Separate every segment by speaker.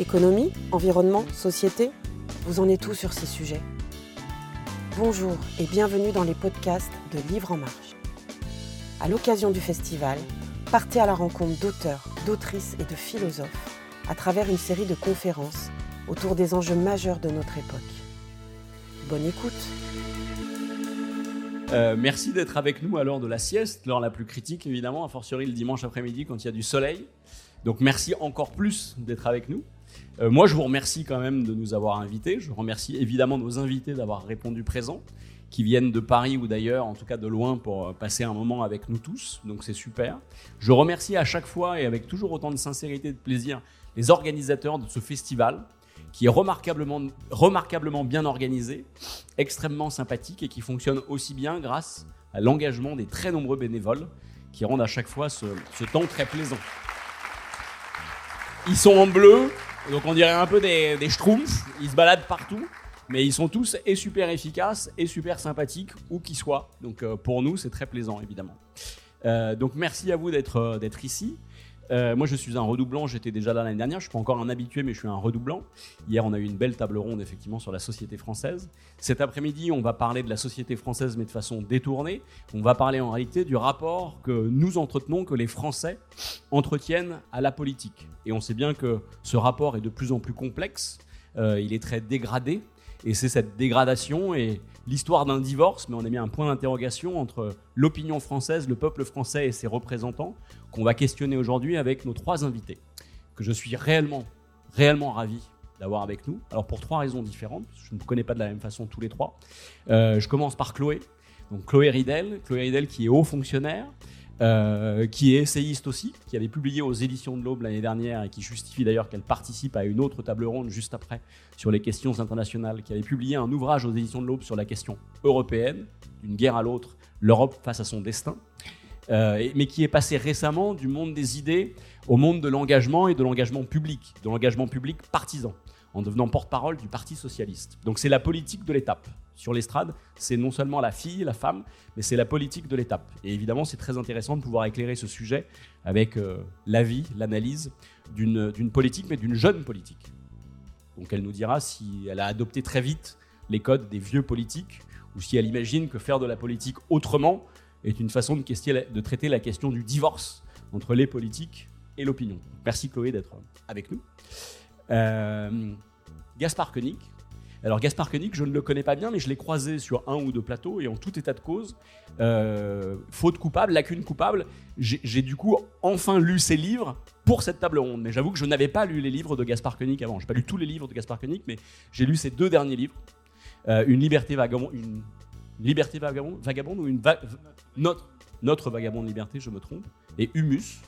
Speaker 1: Économie, environnement, société, vous en êtes tout sur ces sujets. Bonjour et bienvenue dans les podcasts de Livres en Marche. À l'occasion du festival, partez à la rencontre d'auteurs, d'autrices et de philosophes à travers une série de conférences autour des enjeux majeurs de notre époque. Bonne écoute
Speaker 2: euh, merci d'être avec nous à l'heure de la sieste, l'heure la plus critique évidemment, a fortiori le dimanche après-midi quand il y a du soleil. Donc merci encore plus d'être avec nous. Euh, moi je vous remercie quand même de nous avoir invités. Je remercie évidemment nos invités d'avoir répondu présent, qui viennent de Paris ou d'ailleurs, en tout cas de loin, pour euh, passer un moment avec nous tous. Donc c'est super. Je remercie à chaque fois et avec toujours autant de sincérité et de plaisir les organisateurs de ce festival qui est remarquablement, remarquablement bien organisé, extrêmement sympathique et qui fonctionne aussi bien grâce à l'engagement des très nombreux bénévoles qui rendent à chaque fois ce, temps très plaisant. Ils sont en bleu, donc on dirait un peu des, des schtroumpfs, ils se baladent partout, mais ils sont tous et super efficaces et super sympathiques, où qu'ils soient. Donc euh, pour nous, c'est très plaisant, évidemment. Euh, donc merci à vous d'être euh, ici. Euh, moi, je suis un redoublant. J'étais déjà là l'année dernière. Je suis pas encore un habitué, mais je suis un redoublant. Hier, on a eu une belle table ronde effectivement sur la société française. Cet après-midi, on va parler de la société française, mais de façon détournée. On va parler en réalité du rapport que nous entretenons, que les Français entretiennent à la politique. Et on sait bien que ce rapport est de plus en plus complexe. Euh, il est très dégradé. Et c'est cette dégradation et l'histoire d'un divorce, mais on a mis un point d'interrogation entre l'opinion française, le peuple français et ses représentants, qu'on va questionner aujourd'hui avec nos trois invités, que je suis réellement, réellement ravi d'avoir avec nous. Alors pour trois raisons différentes, je ne vous connais pas de la même façon tous les trois. Euh, je commence par Chloé. Donc Chloé Ridel, Chloé Ridel qui est haut fonctionnaire, euh, qui est essayiste aussi, qui avait publié aux éditions de l'Aube l'année dernière et qui justifie d'ailleurs qu'elle participe à une autre table ronde juste après sur les questions internationales, qui avait publié un ouvrage aux éditions de l'Aube sur la question européenne, d'une guerre à l'autre, l'Europe face à son destin, euh, mais qui est passé récemment du monde des idées au monde de l'engagement et de l'engagement public, de l'engagement public partisan en devenant porte-parole du Parti socialiste. Donc c'est la politique de l'étape. Sur l'estrade, c'est non seulement la fille, la femme, mais c'est la politique de l'étape. Et évidemment, c'est très intéressant de pouvoir éclairer ce sujet avec euh, l'avis, l'analyse d'une politique, mais d'une jeune politique. Donc elle nous dira si elle a adopté très vite les codes des vieux politiques, ou si elle imagine que faire de la politique autrement est une façon de, traiter la question du divorce entre les politiques et l'opinion. Merci Chloé d'être avec nous. Euh, Gaspard Koenig. Alors Gaspard Koenig, je ne le connais pas bien, mais je l'ai croisé sur un ou deux plateaux et en tout état de cause, euh, faute coupable, lacune coupable, j'ai du coup enfin lu ses livres pour cette table ronde. Mais j'avoue que je n'avais pas lu les livres de Gaspard Koenig avant. J'ai pas lu tous les livres de Gaspard Koenig, mais j'ai lu ses deux derniers livres. Euh, une liberté vagabonde, liberté vagabonde, vagabonde ou une notre, notre vagabonde liberté, je me trompe, et Humus,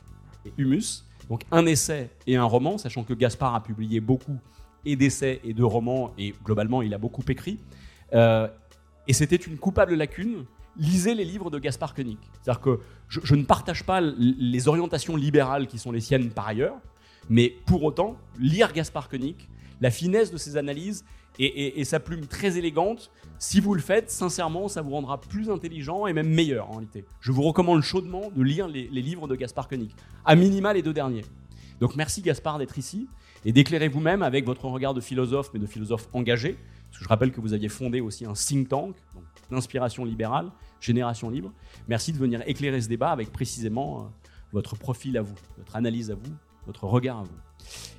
Speaker 2: et Humus, donc un essai et un roman, sachant que Gaspard a publié beaucoup et d'essais et de romans, et globalement il a beaucoup écrit. Euh, et c'était une coupable lacune. Lisez les livres de Gaspard Koenig. C'est-à-dire que je, ne partage pas les orientations libérales qui sont les siennes par ailleurs, mais pour autant, lire Gaspard Koenig, la finesse de ses analyses et, sa plume très élégante, si vous le faites, sincèrement, ça vous rendra plus intelligent et même meilleur en réalité. Je vous recommande chaudement de lire les, livres de Gaspard Koenig, à minima les deux derniers. Donc merci Gaspard d'être ici et d'éclairer vous-même avec votre regard de philosophe, mais de philosophe engagé. Parce que je rappelle que vous aviez fondé aussi un think tank d'inspiration libérale, Génération Libre. Merci de venir éclairer ce débat avec précisément euh, votre profil à vous, votre analyse à vous, votre regard à vous.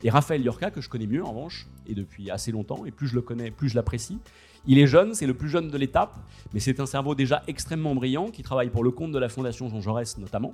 Speaker 2: Et Raphaël Yorka, que je connais mieux en revanche, et depuis assez longtemps, et plus je le connais, plus je l'apprécie. Il est jeune, c'est le plus jeune de l'étape, mais c'est un cerveau déjà extrêmement brillant qui travaille pour le compte de la Fondation Jean Jaurès notamment.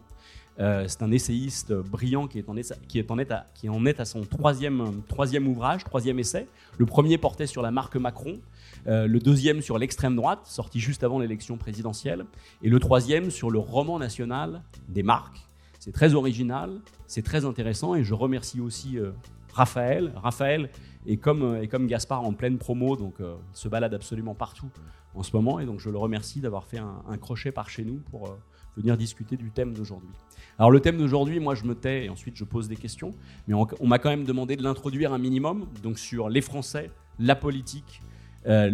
Speaker 2: Euh, c'est un essayiste brillant qui est en, qui est en, à son troisième, troisième ouvrage, troisième essai. Le premier portait sur la marque Macron, euh, le deuxième sur l'extrême droite, sorti juste avant l'élection présidentielle, et le troisième sur le roman national des marques, c'est très original, c'est très intéressant et je remercie aussi euh, Raphaël. Raphaël est comme, euh, comme Gaspard en pleine promo, donc euh, il se balade absolument partout en ce moment et donc je le remercie d'avoir fait un, crochet par chez nous pour venir discuter du thème d'aujourd'hui. Alors le thème d'aujourd'hui, moi je me tais et ensuite je pose des questions, mais on, m'a quand même demandé de l'introduire un minimum, donc sur les Français, la politique, le,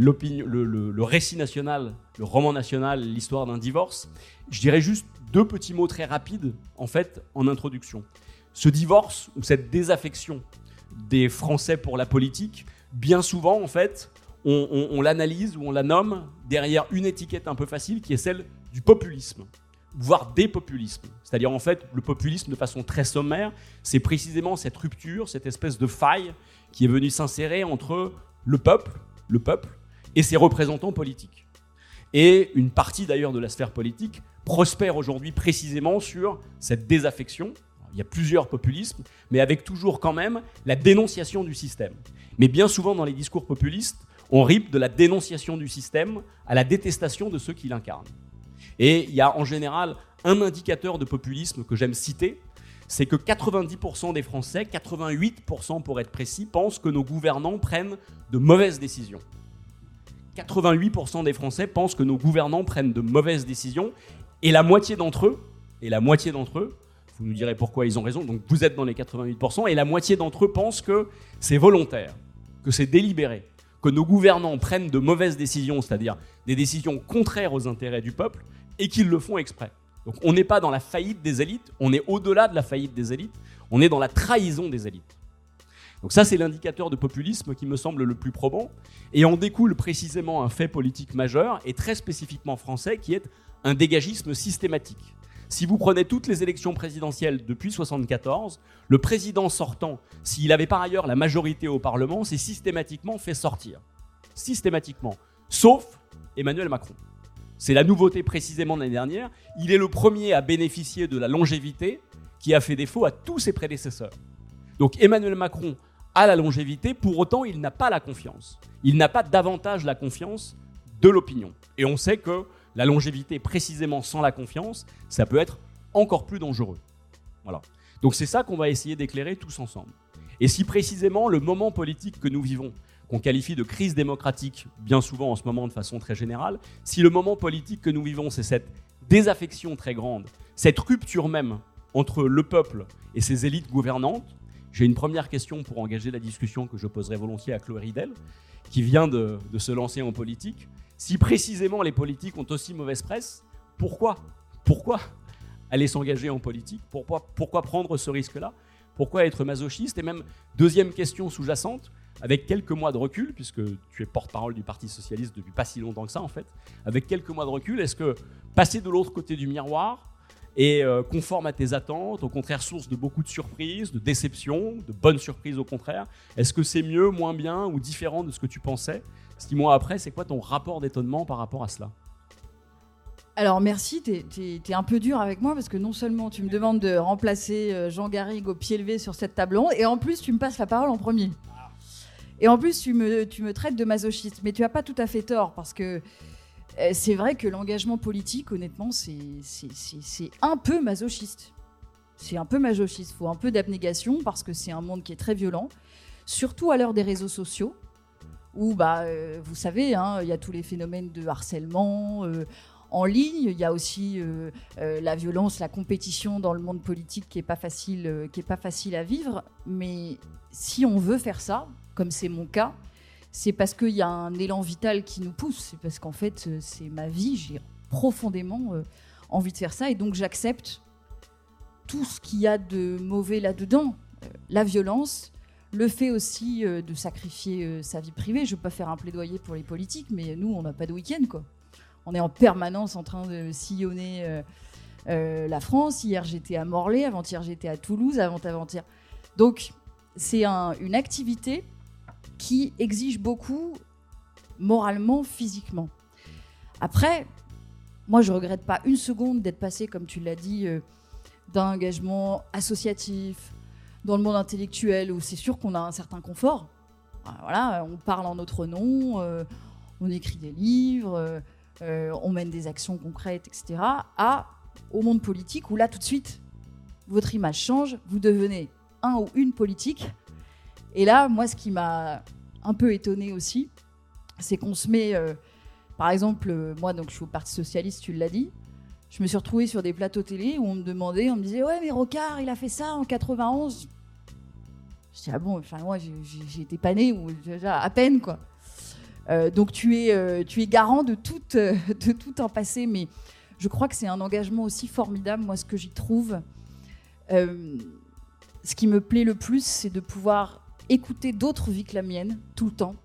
Speaker 2: le, récit national, le roman national, l'histoire d'un divorce. Je dirais juste deux petits mots très rapides, en fait, en introduction. Ce divorce ou cette désaffection des Français pour la politique, bien souvent, en fait, on, l'analyse ou on la nomme derrière une étiquette un peu facile qui est celle du populisme, voire des populismes. C'est-à-dire, en fait, le populisme, de façon très sommaire, c'est précisément cette rupture, cette espèce de faille qui est venue s'insérer entre le peuple, le peuple, et ses représentants politiques. Et une partie d'ailleurs de la sphère politique prospère aujourd'hui précisément sur cette désaffection. Il y a plusieurs populismes, mais avec toujours quand même la dénonciation du système. Mais bien souvent dans les discours populistes, on ripe de la dénonciation du système à la détestation de ceux qui l'incarnent. Et il y a en général un indicateur de populisme que j'aime citer, c'est que 90% des Français, 88% pour être précis, pensent que nos gouvernants prennent de mauvaises décisions. 88% des Français pensent que nos gouvernants prennent de mauvaises décisions, et la moitié d'entre eux, et la moitié d'entre eux, vous nous direz pourquoi ils ont raison, donc vous êtes dans les 88%, et la moitié d'entre eux pensent que c'est volontaire, que c'est délibéré, que nos gouvernants prennent de mauvaises décisions, c'est-à-dire des décisions contraires aux intérêts du peuple, et qu'ils le font exprès. Donc on n'est pas dans la faillite des élites, on est au-delà de la faillite des élites, on est dans la trahison des élites. Donc ça, c'est l'indicateur de populisme qui me semble le plus probant, et en découle précisément un fait politique majeur, et très spécifiquement français, qui est un dégagisme systématique. Si vous prenez toutes les élections présidentielles depuis 1974, le président sortant, s'il avait par ailleurs la majorité au Parlement, s'est systématiquement fait sortir. Systématiquement. Sauf Emmanuel Macron. C'est la nouveauté précisément de l'année dernière. Il est le premier à bénéficier de la longévité qui a fait défaut à tous ses prédécesseurs. Donc Emmanuel Macron a la longévité, pour autant il n'a pas la confiance. Il n'a pas davantage la confiance de l'opinion. Et on sait que la longévité, précisément sans la confiance, ça peut être encore plus dangereux. Voilà. Donc c'est ça qu'on va essayer d'éclairer tous ensemble. Et si précisément le moment politique que nous vivons, qu'on qualifie de crise démocratique bien souvent en ce moment de façon très générale, si le moment politique que nous vivons, c'est cette désaffection très grande, cette rupture même entre le peuple et ses élites gouvernantes, j'ai une première question pour engager la discussion que je poserai volontiers à Chloé Ridel, qui vient de, de se lancer en politique. Si précisément les politiques ont aussi mauvaise presse, pourquoi aller s'engager en politique? Pourquoi, pourquoi prendre ce risque-là? Pourquoi être masochiste? Et même, deuxième question sous-jacente, avec quelques mois de recul, puisque tu es porte-parole du Parti Socialiste depuis pas si longtemps que ça en fait, avec quelques mois de recul, est-ce que passer de l'autre côté du miroir est euh, conforme à tes attentes, au contraire source de beaucoup de surprises, de déceptions, de bonnes surprises au contraire Est-ce que c'est mieux, moins bien ou différent de ce que tu pensais? Six mois après, c'est quoi ton rapport d'étonnement par rapport à cela?
Speaker 3: Alors merci, tu es, un peu dur avec moi parce que non seulement tu me demandes de remplacer euh, Jean Garrigue au pied levé sur cette table ronde, et en plus tu me passes la parole en premier. Et en plus tu me, tu me traites de masochiste, mais tu as pas tout à fait tort parce que c'est vrai que l'engagement politique, honnêtement, c'est un peu masochiste. C'est un peu masochiste, il faut un peu d'abnégation parce que c'est un monde qui est très violent, surtout à l'heure des réseaux sociaux où, bah, euh, vous savez, hein, il y a tous les phénomènes de harcèlement. Euh, en ligne, il y a aussi euh, la violence, la compétition dans le monde politique qui est pas qui pas facile à vivre. Mais si on veut faire ça, comme c'est mon cas, c'est parce qu'il y a un élan vital qui nous pousse. C'est parce qu'en fait, c'est ma vie. J'ai profondément envie de faire ça, et donc j'accepte tout ce qu'il y a de mauvais là-dedans, la violence, le fait aussi euh, de sacrifier euh, sa vie privée. Je ne veux pas faire un plaidoyer pour les politiques, mais nous, on n'a pas de week-end, quoi. On est en permanence en train de sillonner euh, la France. Hier, j'étais à Morlaix, avant-hier, j'étais à Toulouse, avant-avant-hier. Donc, c'est une activité qui exige beaucoup moralement, physiquement. Après, moi, je regrette pas une seconde d'être passé, comme tu l'as dit, d'un engagement associatif, dans le monde intellectuel où c'est sûr qu'on a un certain confort. Euh, voilà, on parle en notre nom, euh, on écrit des livres, euh, on mène des actions concrètes, etc. À au monde politique où là tout de suite votre image change, vous devenez un ou une politique. Et là, moi, ce qui m'a un peu étonné aussi, c'est qu'on se met, par exemple, moi, donc je suis au Parti socialiste, tu l'as dit, je me suis retrouvée sur des plateaux télé où on me demandait, on me disait ouais mais Rocard il a fait ça en 91. Je dis ah bon, enfin moi j'ai été pané ou déjà à peine quoi. Euh, donc tu es, euh, tu es garant de tout, euh, de tout un passé, mais je crois que c'est un engagement aussi formidable. Moi, ce que j'y trouve, ce qui me plaît le plus, c'est de pouvoir écouter d'autres vies que la mienne tout le temps,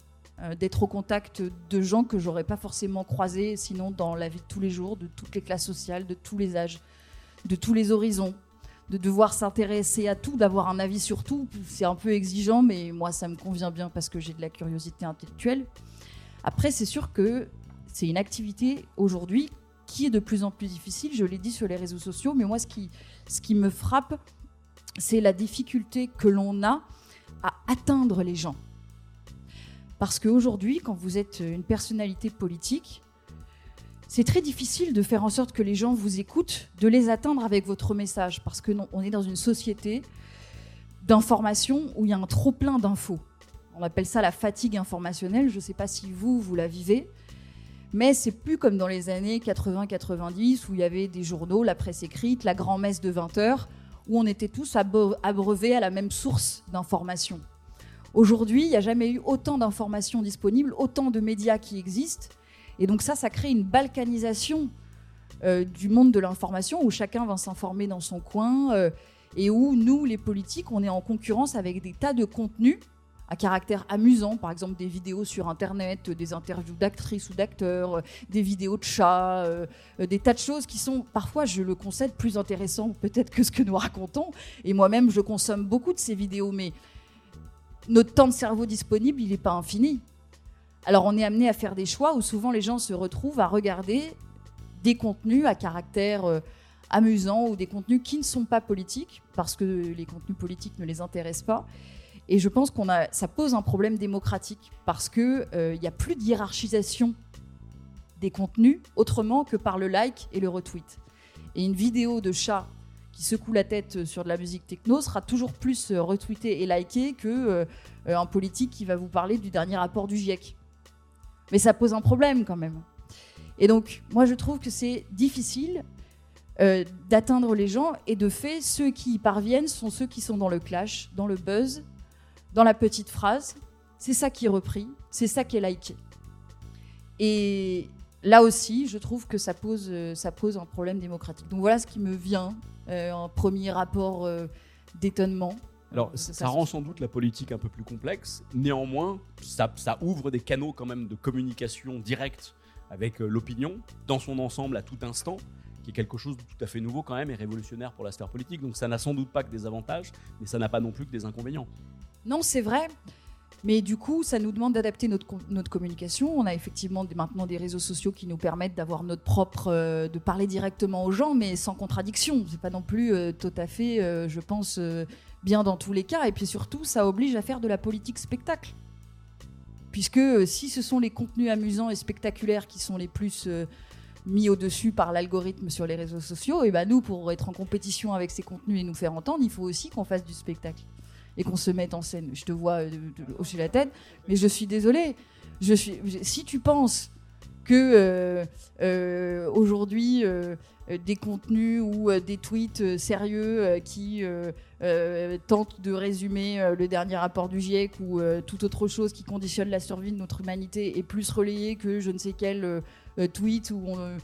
Speaker 3: euh, d'être au contact de gens que j'aurais pas forcément croisés sinon dans la vie de tous les jours, de toutes les classes sociales, de tous les âges, de tous les horizons, de devoir s'intéresser à tout, d'avoir un avis sur tout. C'est un peu exigeant, mais moi ça me convient bien parce que j'ai de la curiosité intellectuelle. Après, c'est sûr que c'est une activité aujourd'hui qui est de plus en plus difficile. Je l'ai dit sur les réseaux sociaux, mais moi ce qui, ce qui me frappe, c'est la difficulté que l'on a à atteindre les gens. Parce qu'aujourd'hui, quand vous êtes une personnalité politique, c'est très difficile de faire en sorte que les gens vous écoutent, de les atteindre avec votre message, parce que non, on est dans une société d'information où il y a un trop plein d'infos. On appelle ça la fatigue informationnelle. Je ne sais pas si vous, vous la vivez, mais c'est plus comme dans les années 80-90 où il y avait des journaux, la presse écrite, la grand-messe de 20 heures, où on était tous abreuvés à la même source d'information. Aujourd'hui, il n'y a jamais eu autant d'informations disponibles, autant de médias qui existent. Et donc ça, ça crée une balkanisation euh, du monde de l'information où chacun va s'informer dans son coin euh, et où nous, les politiques, on est en concurrence avec des tas de contenus à caractère amusant, par exemple des vidéos sur Internet, des interviews d'actrices ou d'acteurs, euh, des vidéos de chats, des tas de choses qui sont parfois, je le concède, plus intéressants peut-être que ce que nous racontons. Et moi-même, je consomme beaucoup de ces vidéos, mais notre temps de cerveau disponible, il n'est pas infini. Alors on est amené à faire des choix où souvent les gens se retrouvent à regarder des contenus à caractère euh, amusant ou des contenus qui ne sont pas politiques parce que les contenus politiques ne les intéressent pas. Et je pense qu'on a, ça pose un problème démocratique parce que il euh, n'y a plus de hiérarchisation des contenus autrement que par le like et le retweet. Et une vidéo de chat qui secoue la tête sur de la musique techno sera toujours plus euh, retweeté et liké que euh, un politique qui va vous parler du dernier rapport du GIEC. Mais ça pose un problème quand même. Et donc, moi, je trouve que c'est difficile euh, d'atteindre les gens. Et de fait, ceux qui y parviennent sont ceux qui sont dans le clash, dans le buzz, dans la petite phrase. C'est ça qui est repris, c'est ça qui est liké. Et là aussi, je trouve que ça pose, ça pose un problème démocratique. Donc voilà ce qui me vient euh, un premier rapport euh, d'étonnement.
Speaker 2: Alors, ça, rend sans doute la politique un peu plus complexe. Néanmoins, ça, ouvre des canaux quand même de communication directe avec euh, l'opinion dans son ensemble à tout instant, qui est quelque chose de tout à fait nouveau quand même et révolutionnaire pour la sphère politique. Donc, ça n'a sans doute pas que des avantages, mais ça n'a pas non plus que des inconvénients.
Speaker 3: Non, c'est vrai. Mais du coup, ça nous demande d'adapter notre, notre communication. On a effectivement maintenant des réseaux sociaux qui nous permettent d'avoir notre propre, euh, de parler directement aux gens, mais sans contradiction. C'est pas non plus euh, tout à fait, euh, je pense, bien dans tous les cas. Et puis surtout, ça oblige à faire de la politique spectacle. Puisque si ce sont les contenus amusants et spectaculaires qui sont les plus mis au-dessus par l'algorithme sur les réseaux sociaux, et ben nous, pour être en compétition avec ces contenus et nous faire entendre, il faut aussi qu'on fasse du spectacle et qu'on se mette en scène. Je te vois euh, hausser la tête, mais je suis désolée. Je suis, si tu penses que euh, euh, aujourd'hui des contenus ou des tweets sérieux qui tentent de résumer le dernier rapport du GIEC ou toute autre chose qui conditionne la survie de notre humanité est plus relayé que je ne sais quel tweet où on,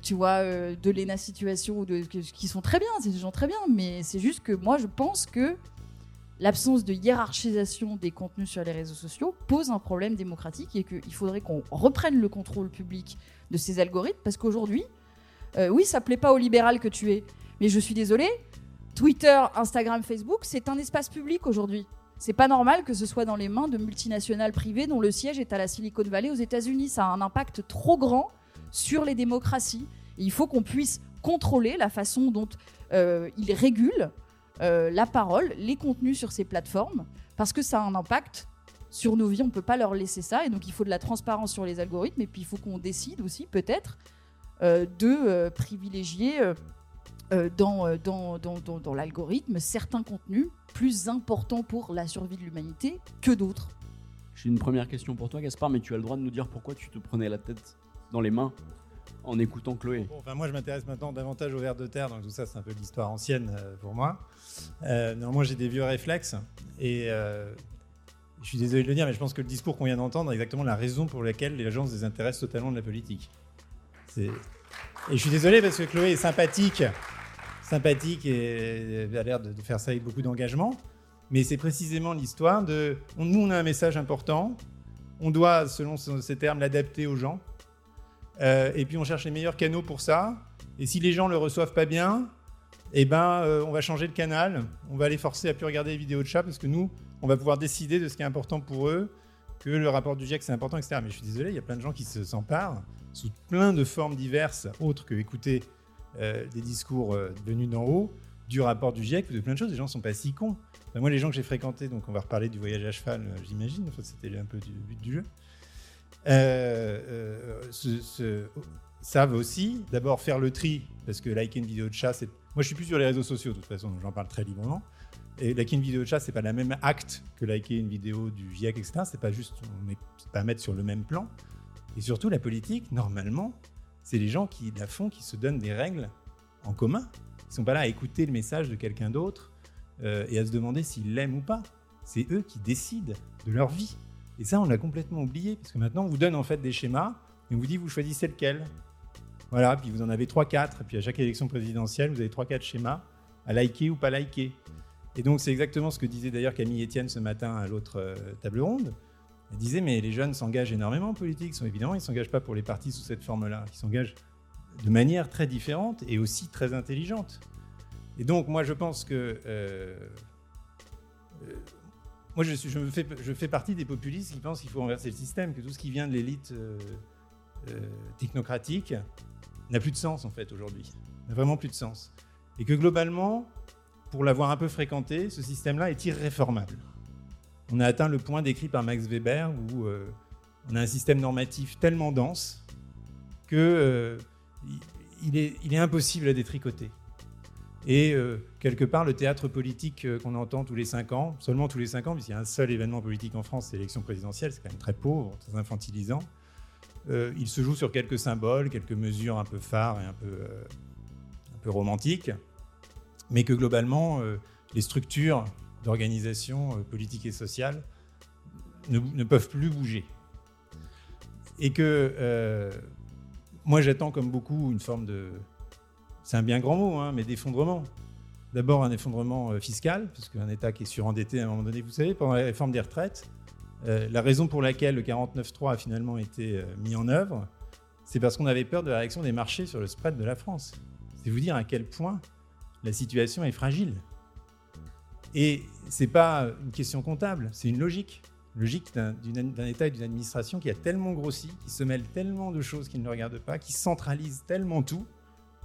Speaker 3: tu vois, de l'ENA situation, ou qui sont très bien, c'est des gens très bien, mais c'est juste que moi je pense que l'absence de hiérarchisation des contenus sur les réseaux sociaux pose un problème démocratique et qu'il faudrait qu'on reprenne le contrôle public de ces algorithmes parce qu'aujourd'hui, euh, oui, ça plaît pas au libéral que tu es, mais je suis désolée, Twitter, Instagram, Facebook, c'est un espace public aujourd'hui. C'est pas normal que ce soit dans les mains de multinationales privées dont le siège est à la Silicon Valley aux États-Unis. Ça a un impact trop grand sur les démocraties. il faut qu'on puisse contrôler la façon dont euh, ils régulent euh, la parole, les contenus sur ces plateformes, parce que ça a un impact sur nos vies. On ne peut pas leur laisser ça. Et donc, il faut de la transparence sur les algorithmes. Et puis, il faut qu'on décide aussi, peut-être, euh, de euh, privilégier dans, dans, dans, dans l'algorithme certains contenus plus importants pour la survie de l'humanité que d'autres.
Speaker 2: J'ai une première question pour toi, Gaspard, mais tu as le droit de nous dire pourquoi tu te prenais la tête dans les mains en écoutant Chloé.
Speaker 4: moi, je m'intéresse maintenant davantage aux vers de terre, donc tout ça, c'est un peu l'histoire ancienne euh, pour moi. Euh, néanmoins, j'ai des vieux réflexes et euh, je suis désolé de le dire, mais je pense que le discours qu'on vient d'entendre est exactement la raison pour laquelle les agences désintéressent totalement de la politique. Et je suis désolé parce que Chloé est sympathique, sympathique et a l'air de faire ça avec beaucoup d'engagement. Mais c'est précisément l'histoire de. nous, on a un message important. On doit, selon ce- ces termes, l'adapter aux gens. Euh, et puis, on cherche les meilleurs canaux pour ça. Et si les gens le reçoivent pas bien, eh ben, euh, on va changer le canal. On va les forcer à plus regarder les vidéos de chat parce que nous, on va pouvoir décider de ce qui est important pour eux, que le rapport du GIEC c'est important, etc. Mais je suis désolé, il y a plein de gens qui se- s'emparent sous plein de formes diverses, autres que écouter euh, des discours venus d'en haut, du rapport du GIEC ou de plein de choses. Les gens ne sont pas si cons. Moi, les gens que j'ai fréquentés, donc on va reparler du voyage à cheval, j'imagine. C'était un peu du but du jeu. Euh, euh, savent aussi d'abord faire le tri parce que liker une vidéo de chat. Moi, je suis plus sur les réseaux sociaux de toute façon, donc j'en parle très librement. Et liker une vidéo de chat, c'est pas le même acte que liker une vidéo du GIEC, etc. C'est pas juste, on n'est pas à mettre sur le même plan. Et surtout, la politique, normalement, c'est les gens qui la font, qui se donnent des règles en commun. Ils sont pas là à écouter le message de quelqu'un d'autre euh, et à se demander s'ils l'aiment ou pas. C'est eux qui décident de leur vie. Et ça, on l'a complètement oublié, parce que maintenant, on vous donne en fait des schémas, et on vous dit, vous choisissez lequel. Voilà, puis vous en avez 3-4, et puis à chaque élection présidentielle, vous avez 3-4 schémas à liker ou pas liker. Et donc, c'est exactement ce que disait d'ailleurs Camille Etienne ce matin à l'autre euh, table ronde. Elle disait, mais les jeunes s'engagent énormément en politique. Évidemment, ils ne s'engagent pas pour les partis sous cette forme-là. Ils s'engagent de manière très différente et aussi très intelligente. Et donc, moi, je pense que. euh, moi, je, fais, partie des populistes qui pensent qu'il faut renverser le système, que tout ce qui vient de l'élite euh, euh, technocratique n'a plus de sens, en fait, aujourd'hui. N'a vraiment plus de sens. Et que globalement, pour l'avoir un peu fréquenté, ce système-là est irréformable. On a atteint le point décrit par Max Weber où euh, on a un système normatif tellement dense que euh, il- il, est, il est impossible à détricoter. Et euh, quelque part, le théâtre politique euh, qu'on entend tous les cinq ans, seulement tous les cinq ans, puisqu'il y a un seul événement politique en France, c'est l'élection présidentielle, c'est quand même très pauvre, très infantilisant. Euh, il se joue sur quelques symboles, quelques mesures un peu phares et un peu, un peu romantiques, mais que globalement, les structures d'organisation politique et sociale ne, peuvent plus bouger. Et que moi, j'attends comme beaucoup une forme de. C'est un bien grand mot, hein, mais d'effondrement. D'abord, un effondrement euh, fiscal, puisqu'un État qui est surendetté à un moment donné, vous savez, pendant la réforme des retraites, euh, la raison pour laquelle le 49.3 a finalement été euh, mis en œuvre, c'est parce qu'on avait peur de la réaction des marchés sur le spread de la France. C'est vous dire à quel point la situation est fragile. Et c'est pas une question comptable, c'est une logique. Logique d'un État et d'une administration qui a tellement grossi, qui se mêle tellement de choses qu'il ne regarde pas, qui centralise tellement tout.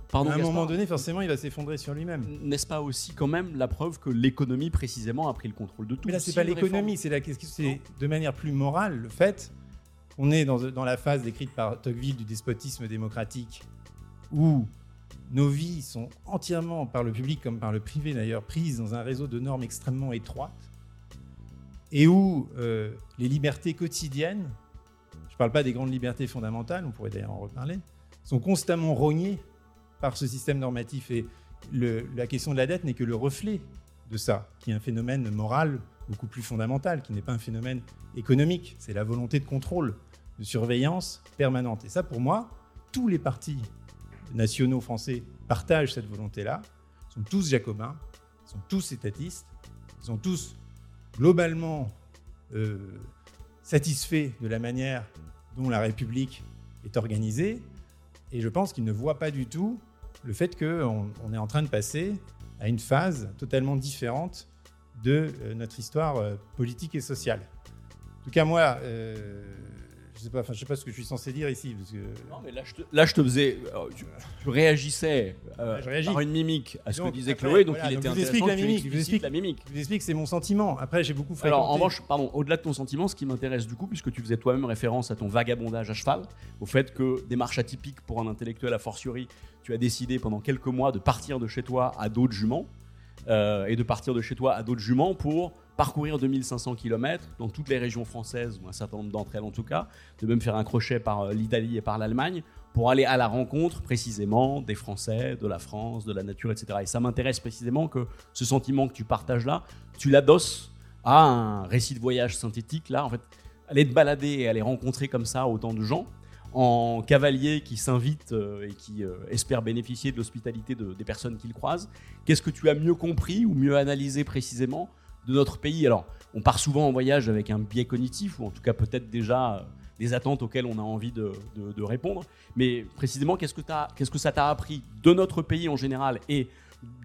Speaker 2: Pardon,
Speaker 4: à un
Speaker 2: Gaspard,
Speaker 4: moment donné, forcément, il va s'effondrer sur lui-même.
Speaker 2: N'est-ce pas aussi quand même la preuve que l'économie précisément a pris le contrôle de tout
Speaker 4: Mais là, c'est
Speaker 2: Si
Speaker 4: pas l'économie, c'est la question, c'est de manière plus morale le fait qu'on est dans, dans la phase décrite par Tocqueville du despotisme démocratique, où nos vies sont entièrement, par le public comme par le privé d'ailleurs, prises dans un réseau de normes extrêmement étroites, et où euh, les libertés quotidiennes, je ne parle pas des grandes libertés fondamentales, on pourrait d'ailleurs en reparler, sont constamment rognées par ce système normatif. Et la question de la dette n'est que le reflet de ça, qui est un phénomène moral beaucoup plus fondamental, qui n'est pas un phénomène économique. C'est la volonté de contrôle, de surveillance permanente. Et ça, pour moi, tous les partis nationaux français partagent cette volonté-là, sont tous jacobins, sont tous étatistes, sont tous globalement euh, satisfaits de la manière dont la République est organisée. Et je pense qu'ils ne voient pas du tout le fait qu'on on est en train de passer à une phase totalement différente de euh, notre histoire euh, politique et sociale. En tout cas, moi, euh, je sais pas, enfin, je sais pas ce que je suis censé dire ici, parce que
Speaker 2: Non, mais là, je te, là, je te faisais. euh, tu, tu réagissais euh,
Speaker 4: Ouais, je réagis.
Speaker 2: par une mimique à ce
Speaker 4: Donc,
Speaker 2: que disait
Speaker 4: après,
Speaker 2: Chloé, donc
Speaker 4: voilà,
Speaker 2: il
Speaker 4: donc
Speaker 2: était
Speaker 4: je vous explique
Speaker 2: intéressant
Speaker 4: la
Speaker 2: que tu
Speaker 4: mimique, je vous
Speaker 2: explicites
Speaker 4: explique.
Speaker 2: la mimique.
Speaker 4: je vous explique, c'est mon sentiment. Après, j'ai beaucoup fréquenté.
Speaker 2: Alors en revanche, pardon, au-delà de ton sentiment, ce qui m'intéresse du coup, puisque tu faisais toi-même référence à ton vagabondage à cheval, au fait que démarche atypique pour un intellectuel a fortiori, tu as décidé pendant quelques mois de partir de chez toi à dos de jument, euh, et de partir de chez toi à dos de jument pour parcourir 2500 km dans toutes les régions françaises, ou un certain nombre d'entre elles en tout cas, de même faire un crochet par euh, l'Italie et par l'Allemagne, pour aller à la rencontre précisément des Français, de la France, de la nature, etc. Et ça m'intéresse précisément que ce sentiment que tu partages là, tu l'adosses à un récit de voyage synthétique. Là, en fait, aller te balader et aller rencontrer comme ça autant de gens en cavalier qui s'invite euh, et qui euh, espère bénéficier de l'hospitalité de- des personnes qu'il croise. Qu'est-ce que tu as mieux compris ou mieux analysé précisément de notre pays. Alors, on part souvent en voyage avec un biais cognitif, ou en tout cas peut-être déjà euh, des attentes auxquelles on a envie de, répondre. Mais précisément, qu'est-ce que, qu'est-ce que ça t'a appris de notre pays en général et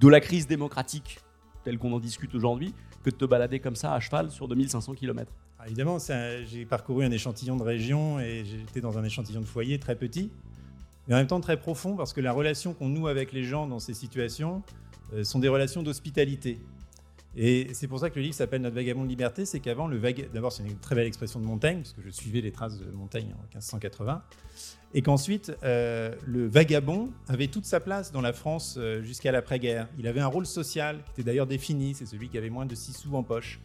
Speaker 2: de la crise démocratique telle qu'on en discute aujourd'hui que de te balader comme ça à cheval sur 2500 km
Speaker 4: Alors, évidemment, j'ai parcouru un échantillon de régions et j'étais dans un échantillon de foyers très petit, mais en même temps très profond parce que la relation qu'on noue avec les gens dans ces situations euh, sont des relations d'hospitalité. Et c'est pour ça que le livre s'appelle Notre vagabond de liberté, c'est qu'avant le vague, d'abord c'est une très belle expression de Montaigne, parce que je suivais les traces de Montaigne en 1580, et qu'ensuite euh, le vagabond avait toute sa place dans la France euh, jusqu'à l'après-guerre. Il avait un rôle social qui était d'ailleurs défini, c'est celui qui avait moins de 6 sous en poche.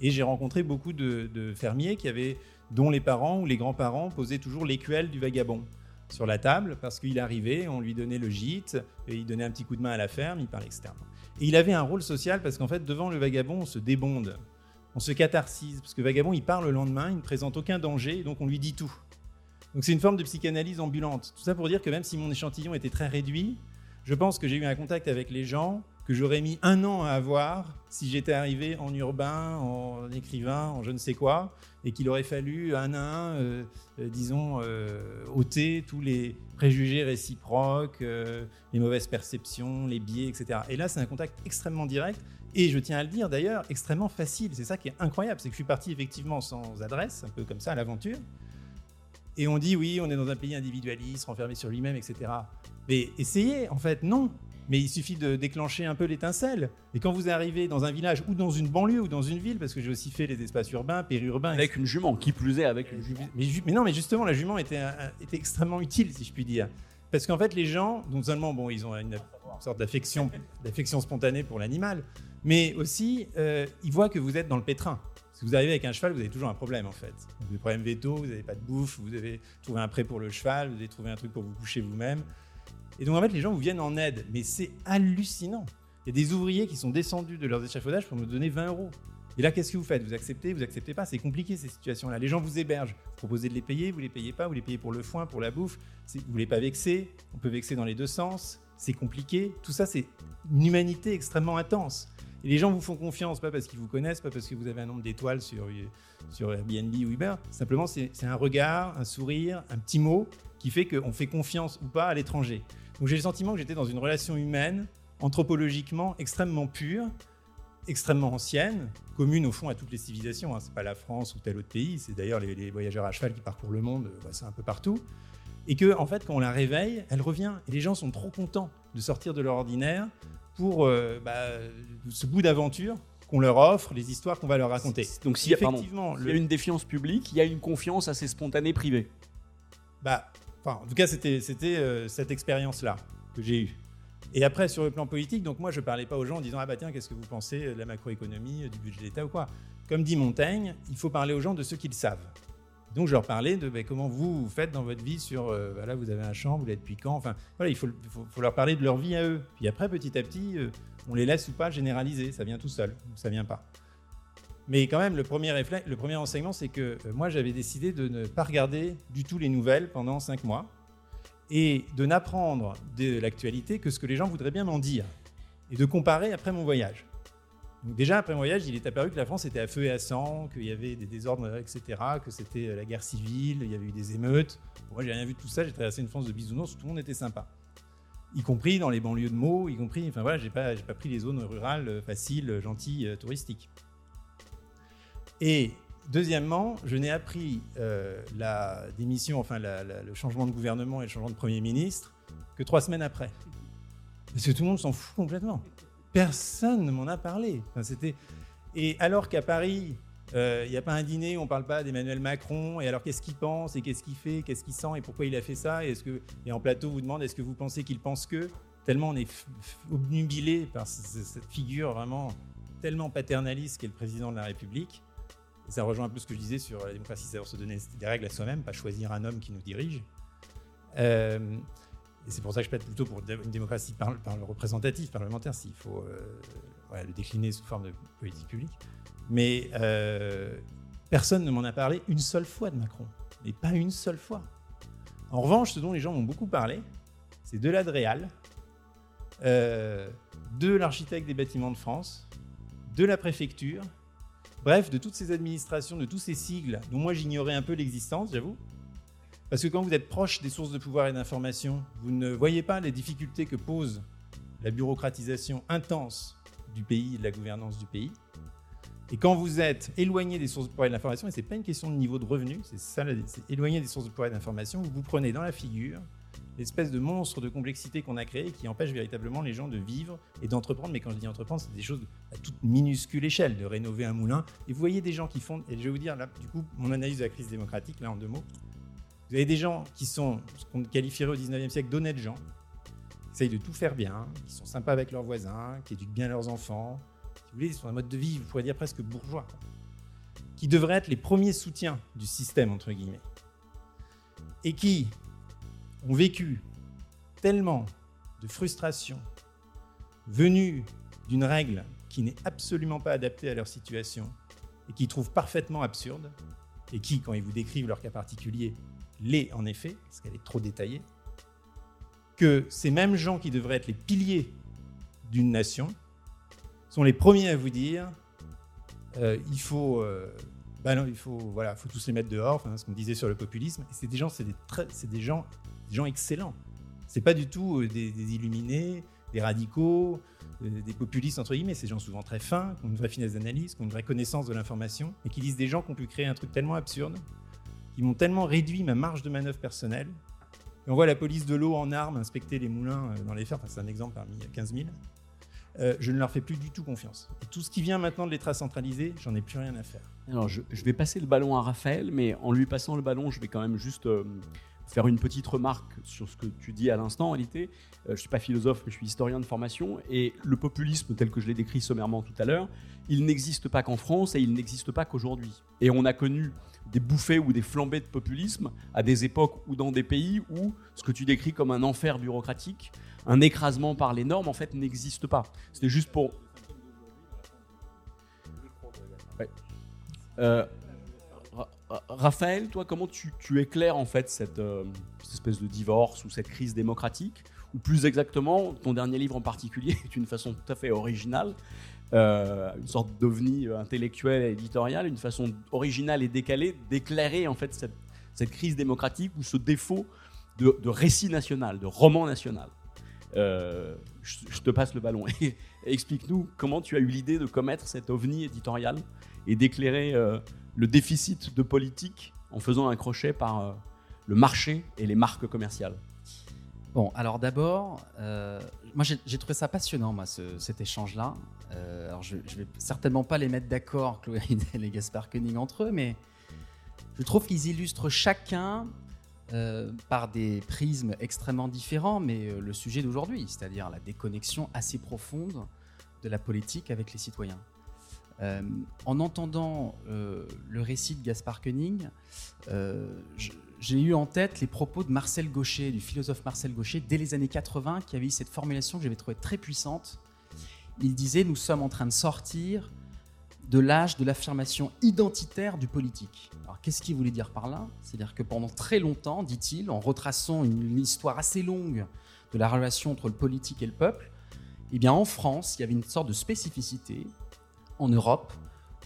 Speaker 4: Et j'ai rencontré beaucoup de, de fermiers qui avaient, dont les parents ou les grands-parents posaient toujours l'écuelle du vagabond sur la table parce qu'il arrivait, on lui donnait le gîte, et il donnait un petit coup de main à la ferme, il parlait externe. Et il avait un rôle social parce qu'en fait, devant le vagabond, on se débonde, on se catharsise, parce que vagabond, il part le lendemain, il ne présente aucun danger, donc on lui dit tout. Donc c'est une forme de psychanalyse ambulante. Tout ça pour dire que même si mon échantillon était très réduit, je pense que j'ai eu un contact avec les gens j'aurais mis un an à avoir si j'étais arrivé en urbain, en écrivain, en je ne sais quoi, et qu'il aurait fallu un à un, euh, euh, disons, euh, ôter tous les préjugés réciproques, les mauvaises perceptions, les biais, etc. Et là, c'est un contact extrêmement direct, et je tiens à le dire d'ailleurs, extrêmement facile. C'est ça qui est incroyable, c'est que je suis parti effectivement sans adresse, un peu comme ça à l'aventure. Et on dit oui, on est dans un pays individualiste, renfermé sur lui-même, etc. Mais essayez, en fait, non. Mais il suffit de déclencher un peu l'étincelle. Et quand vous arrivez dans un village ou dans une banlieue ou dans une ville, parce que j'ai aussi fait les espaces urbains, périurbains,
Speaker 2: Avec une jument, qui plus est avec une jument.
Speaker 4: mais, non, mais justement, la jument était, était extrêmement utile, si je puis dire. Parce qu'en fait, les gens, non seulement, bon, ils ont une, sorte d'affection, d'affection spontanée pour l'animal, mais aussi, euh, ils voient que vous êtes dans le pétrin. Si vous arrivez avec un cheval, vous avez toujours un problème, en fait. Vous avez des problèmes veto, vous n'avez pas de bouffe, vous avez trouvé un prêt pour le cheval, vous avez trouvé un truc pour vous coucher vous-même. Et donc, en fait, les gens vous viennent en aide. Mais c'est hallucinant. Il y a des ouvriers qui sont descendus de leurs échafaudages pour me donner 20 euros. Et là, qu'est-ce que vous faites? Vous acceptez, vous acceptez pas C'est compliqué ces situations-là. Les gens vous hébergent. Vous proposez de les payer, vous les payez pas, vous les payez pour le foin, pour la bouffe. Vous voulez pas vexer. On peut vexer dans les deux sens. C'est compliqué. Tout ça, c'est une humanité extrêmement intense. Et les gens vous font confiance, pas parce qu'ils vous connaissent, pas parce que vous avez un nombre d'étoiles sur, sur Airbnb ou Uber. Simplement, c'est un regard, un sourire, un petit mot qui fait qu'on fait confiance ou pas à l'étranger. Donc j'ai le sentiment que j'étais dans une relation humaine, anthropologiquement extrêmement pure, extrêmement ancienne, commune au fond à toutes les civilisations. Hein. C'est pas la France ou tel autre pays, c'est d'ailleurs les, les voyageurs à cheval qui parcourent le monde, ouais, c'est un peu partout. Et que en fait, quand on la réveille, elle revient. Et les gens sont trop contents de sortir de leur ordinaire pour euh, bah, ce bout d'aventure qu'on leur offre, les histoires qu'on va leur raconter.
Speaker 2: Donc s'il y il y a
Speaker 4: le-
Speaker 2: une défiance publique, il y a une confiance assez spontanée privée.
Speaker 4: Bah, enfin, en tout cas, c'était euh, cette expérience-là que j'ai eue. Et après, sur le plan politique, donc moi, je parlais pas aux gens en disant ah bah tiens, qu'est-ce que vous pensez de la macroéconomie, euh, du budget d'État ou quoi? Comme dit Montaigne, il faut parler aux gens de ce qu'ils savent. Donc je leur parlais de bah, comment vous, vous faites dans votre vie sur euh, voilà, vous avez un champ, vous l'êtes depuis quand. Enfin voilà, il faut, leur parler de leur vie à eux. Puis après, petit à petit, on les laisse ou pas généraliser. Ça vient tout seul, ou ça vient pas. Mais quand même, le premier enseignement, c'est que euh, moi, j'avais décidé de ne pas regarder du tout les nouvelles pendant cinq mois et de n'apprendre de l'actualité que ce que les gens voudraient bien m'en dire et de comparer après mon voyage. Donc déjà, après mon voyage, il est apparu que la France était à feu et à sang, qu'il y avait des désordres, etc., que c'était euh, la guerre civile, il y avait eu des émeutes. Bon, moi, j'ai rien vu de tout ça, j'ai traversé une France de bisounours tout le monde était sympa. Y compris dans les banlieues de Meaux, y compris, enfin voilà, j'ai pas, pas pris les zones rurales euh, faciles, gentilles, touristiques. Et deuxièmement, je n'ai appris euh, la démission, enfin le changement de gouvernement et le changement de Premier ministre que trois semaines après. Parce que tout le monde s'en fout complètement. Personne ne m'en a parlé. C'était... Et alors qu'à Paris, euh, il n'y a pas un dîner où on ne parle pas d'Emmanuel Macron, et alors qu'est-ce qu'il pense, et qu'est-ce qu'il fait, qu'est-ce qu'il sent, et pourquoi il a fait ça, et, en plateau, vous demande est-ce que vous pensez qu'il pense que? Tellement on est obnubilé par ce- ce- cette figure vraiment tellement paternaliste qu'est le président de la République. Et ça rejoint un peu ce que je disais sur la démocratie, c'est-à-dire se donner des règles à soi-même, pas choisir un homme qui nous dirige. Euh, et c'est pour ça que je plaide plutôt pour une démocratie par, par le représentatif, parlementaire, s'il faut euh, le décliner sous forme de politique publique. Mais euh, personne ne m'en a parlé une seule fois de Macron. Mais pas une seule fois. En revanche, ce dont les gens m'ont beaucoup parlé, c'est de l'Adréal, de l'architecte des bâtiments de France, de la préfecture Bref, de toutes ces administrations, de tous ces sigles, dont moi j'ignorais un peu l'existence, j'avoue. Parce que quand vous êtes proche des sources de pouvoir et d'information, vous ne voyez pas les difficultés que pose la bureaucratisation intense du pays, de la gouvernance du pays. Et quand vous êtes éloigné des sources de pouvoir et d'information, et ce n'est pas une question de niveau de revenu, c'est ça, c'est éloigné des sources de pouvoir et d'information, vous vous prenez dans la figure l'espèce de monstre de complexité qu'on a créé qui empêche véritablement les gens de vivre et d'entreprendre. Mais quand je dis entreprendre, c'est des choses à toute minuscule échelle, de rénover un moulin. Et vous voyez des gens qui font, et je vais vous dire là, du coup, mon analyse de la crise démocratique, là en deux mots. Vous avez des gens qui sont ce qu'on qualifierait au 19e siècle d'honnêtes gens, qui essayent de tout faire bien, qui sont sympas avec leurs voisins, qui éduquent bien leurs enfants. Si vous voulez, ils sont un mode de vie, vous pourriez dire presque bourgeois, qui devraient être les premiers soutiens du système, entre guillemets. Et qui, ont vécu tellement de frustration venue d'une règle qui n'est absolument pas adaptée à leur situation et qu'ils trouvent parfaitement absurde, et qui, quand ils vous décrivent leur cas particulier, l'est en effet, parce qu'elle est trop détaillée, que ces mêmes gens qui devraient être les piliers d'une nation sont les premiers à vous dire euh, il faut euh, bah non, il faut voilà faut tous les mettre dehors enfin, ce qu'on disait sur le populisme. C'est des des, des gens des gens excellents. C'est pas du tout euh, des, illuminés, des radicaux, euh, des populistes entre guillemets. Des gens souvent très fins, qui ont une vraie finesse d'analyse, qui ont une vraie connaissance de l'information, et qui disent des gens qui ont pu créer un truc tellement absurde, qui m'ont tellement réduit ma marge de manœuvre personnelle. On voit la police de l'eau en armes inspecter les moulins euh, dans les fers. c'est un exemple parmi 15 000. je ne leur fais plus du tout confiance. Tout ce qui vient maintenant de l'État centralisé, j'en ai plus rien à faire.
Speaker 2: Alors, je, vais passer le ballon à Raphaël, mais en lui passant le ballon, je vais quand même juste faire une petite remarque sur ce que tu dis à l'instant. En réalité, euh, je ne suis pas philosophe, mais je suis historien de formation. Et le populisme, tel que je l'ai décrit sommairement tout à l'heure, il n'existe pas qu'en France et il n'existe pas qu'aujourd'hui. Et on a connu des bouffées ou des flambées de populisme à des époques ou dans des pays où ce que tu décris comme un enfer bureaucratique, un écrasement par les normes, en fait, n'existe pas. C'était juste pour. Ouais. Euh, Raphaël, toi, comment tu, éclaires en fait euh, cette, espèce de divorce ou cette crise démocratique? Ou plus exactement, ton dernier livre en particulier est une façon tout à fait originale, euh, une sorte d'ovni euh, intellectuel et éditorial, une façon originale et décalée d'éclairer en fait cette, crise démocratique ou ce défaut de, récit national, de roman national? je, te passe le ballon. Explique-nous comment tu as eu l'idée de commettre cet ovni éditorial et d'éclairer le déficit de politique en faisant un crochet par euh, le marché et les marques commerciales
Speaker 5: Bon, alors d'abord, euh, moi j'ai trouvé ça passionnant, moi, cet échange-là. Euh, alors je, ne vais certainement pas les mettre d'accord, Chloé et Gaspard Koenig entre eux, mais je trouve qu'ils illustrent chacun par des prismes extrêmement différents, mais le sujet d'aujourd'hui, c'est-à-dire la déconnexion assez profonde de la politique avec les citoyens. Euh, en entendant euh, le récit de Gaspard Koenig, euh, j'ai eu en tête les propos de Marcel Gaucher, du philosophe Marcel Gaucher, dès les années 80, qui avait eu cette formulation que j'avais trouvée très puissante. Il disait Nous sommes en train de sortir de l'âge de l'affirmation identitaire du politique. Alors qu'est-ce qu'il voulait dire par là? C'est-à-dire que pendant très longtemps, dit-il, en retraçant une, histoire assez longue de la relation entre le politique et le peuple, eh bien en France, il y avait une sorte de spécificité en Europe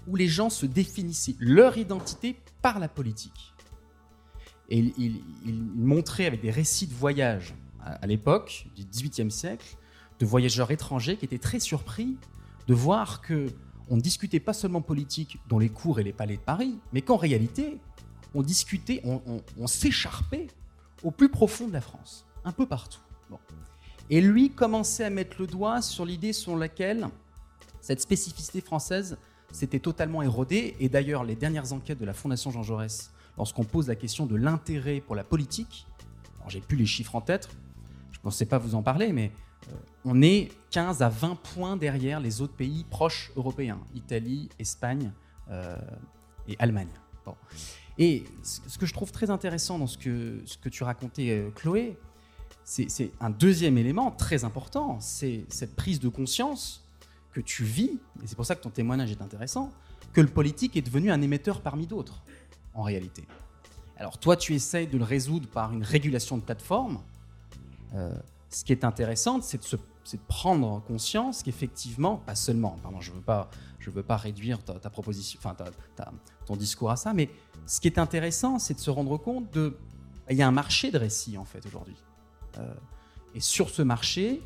Speaker 5: où les gens se définissaient leur identité par la politique. Et il, montrait avec des récits de voyage à, l'époque du XVIIIe siècle de voyageurs étrangers qui étaient très surpris de voir que on discutait pas seulement politique dans les cours et les palais de Paris, mais qu'en réalité, on discutait, on, s'écharpait au plus profond de la France, un peu partout. Et lui commençait à mettre le doigt sur l'idée sur laquelle cette spécificité française s'était totalement érodée. Et d'ailleurs, les dernières enquêtes de la Fondation Jean Jaurès, lorsqu'on pose la question de l'intérêt pour la politique, alors j'ai plus les chiffres en tête, je ne pensais pas vous en parler, mais euh, on est 15 à 20 points derrière les autres pays proches européens, Italie, Espagne euh, et Allemagne. Et ce que je trouve très intéressant dans ce que, ce que tu racontais, euh, Chloé, c'est un deuxième élément très important, c'est cette prise de conscience que tu vis, et c'est pour ça que ton témoignage est intéressant, que le politique est devenu un émetteur parmi d'autres, en réalité. Alors toi, tu essayes de le résoudre par une régulation de plateforme. Euh, ce qui est intéressant, c'est de prendre conscience qu'effectivement, pas seulement, pardon, je je veux pas réduire ta, proposition, enfin ton discours à ça, mais ce qui est intéressant, c'est de se rendre compte de, il y a un marché de récits en fait aujourd'hui, euh, et sur ce marché,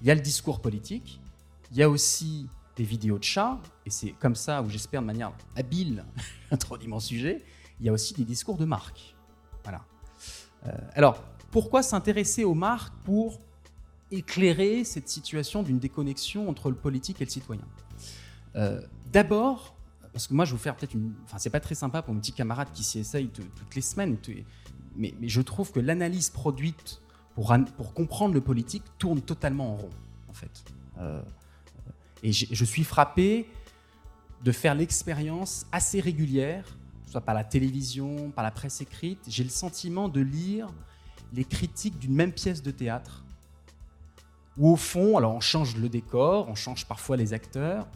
Speaker 5: il y a le discours politique, il y a aussi des vidéos de chats, et c'est comme ça où j'espère de manière habile introduire mon sujet. Il y a aussi des discours de marque. Voilà. Euh, alors, pourquoi s'intéresser aux marques pour éclairer cette situation d'une déconnexion entre le politique et le citoyen? Euh, D'abord, parce que moi je vais vous faire peut-être une. Enfin, c'est pas très sympa pour mes petits camarades qui s'y essayent toutes les semaines, mais, je trouve que l'analyse produite pour, comprendre le politique tourne totalement en rond, en fait. Euh, et je suis frappé de faire l'expérience assez régulière, soit par la télévision, par la presse écrite. J'ai le sentiment de lire les critiques d'une même pièce de théâtre, où au fond, alors on change le décor, on change parfois les acteurs,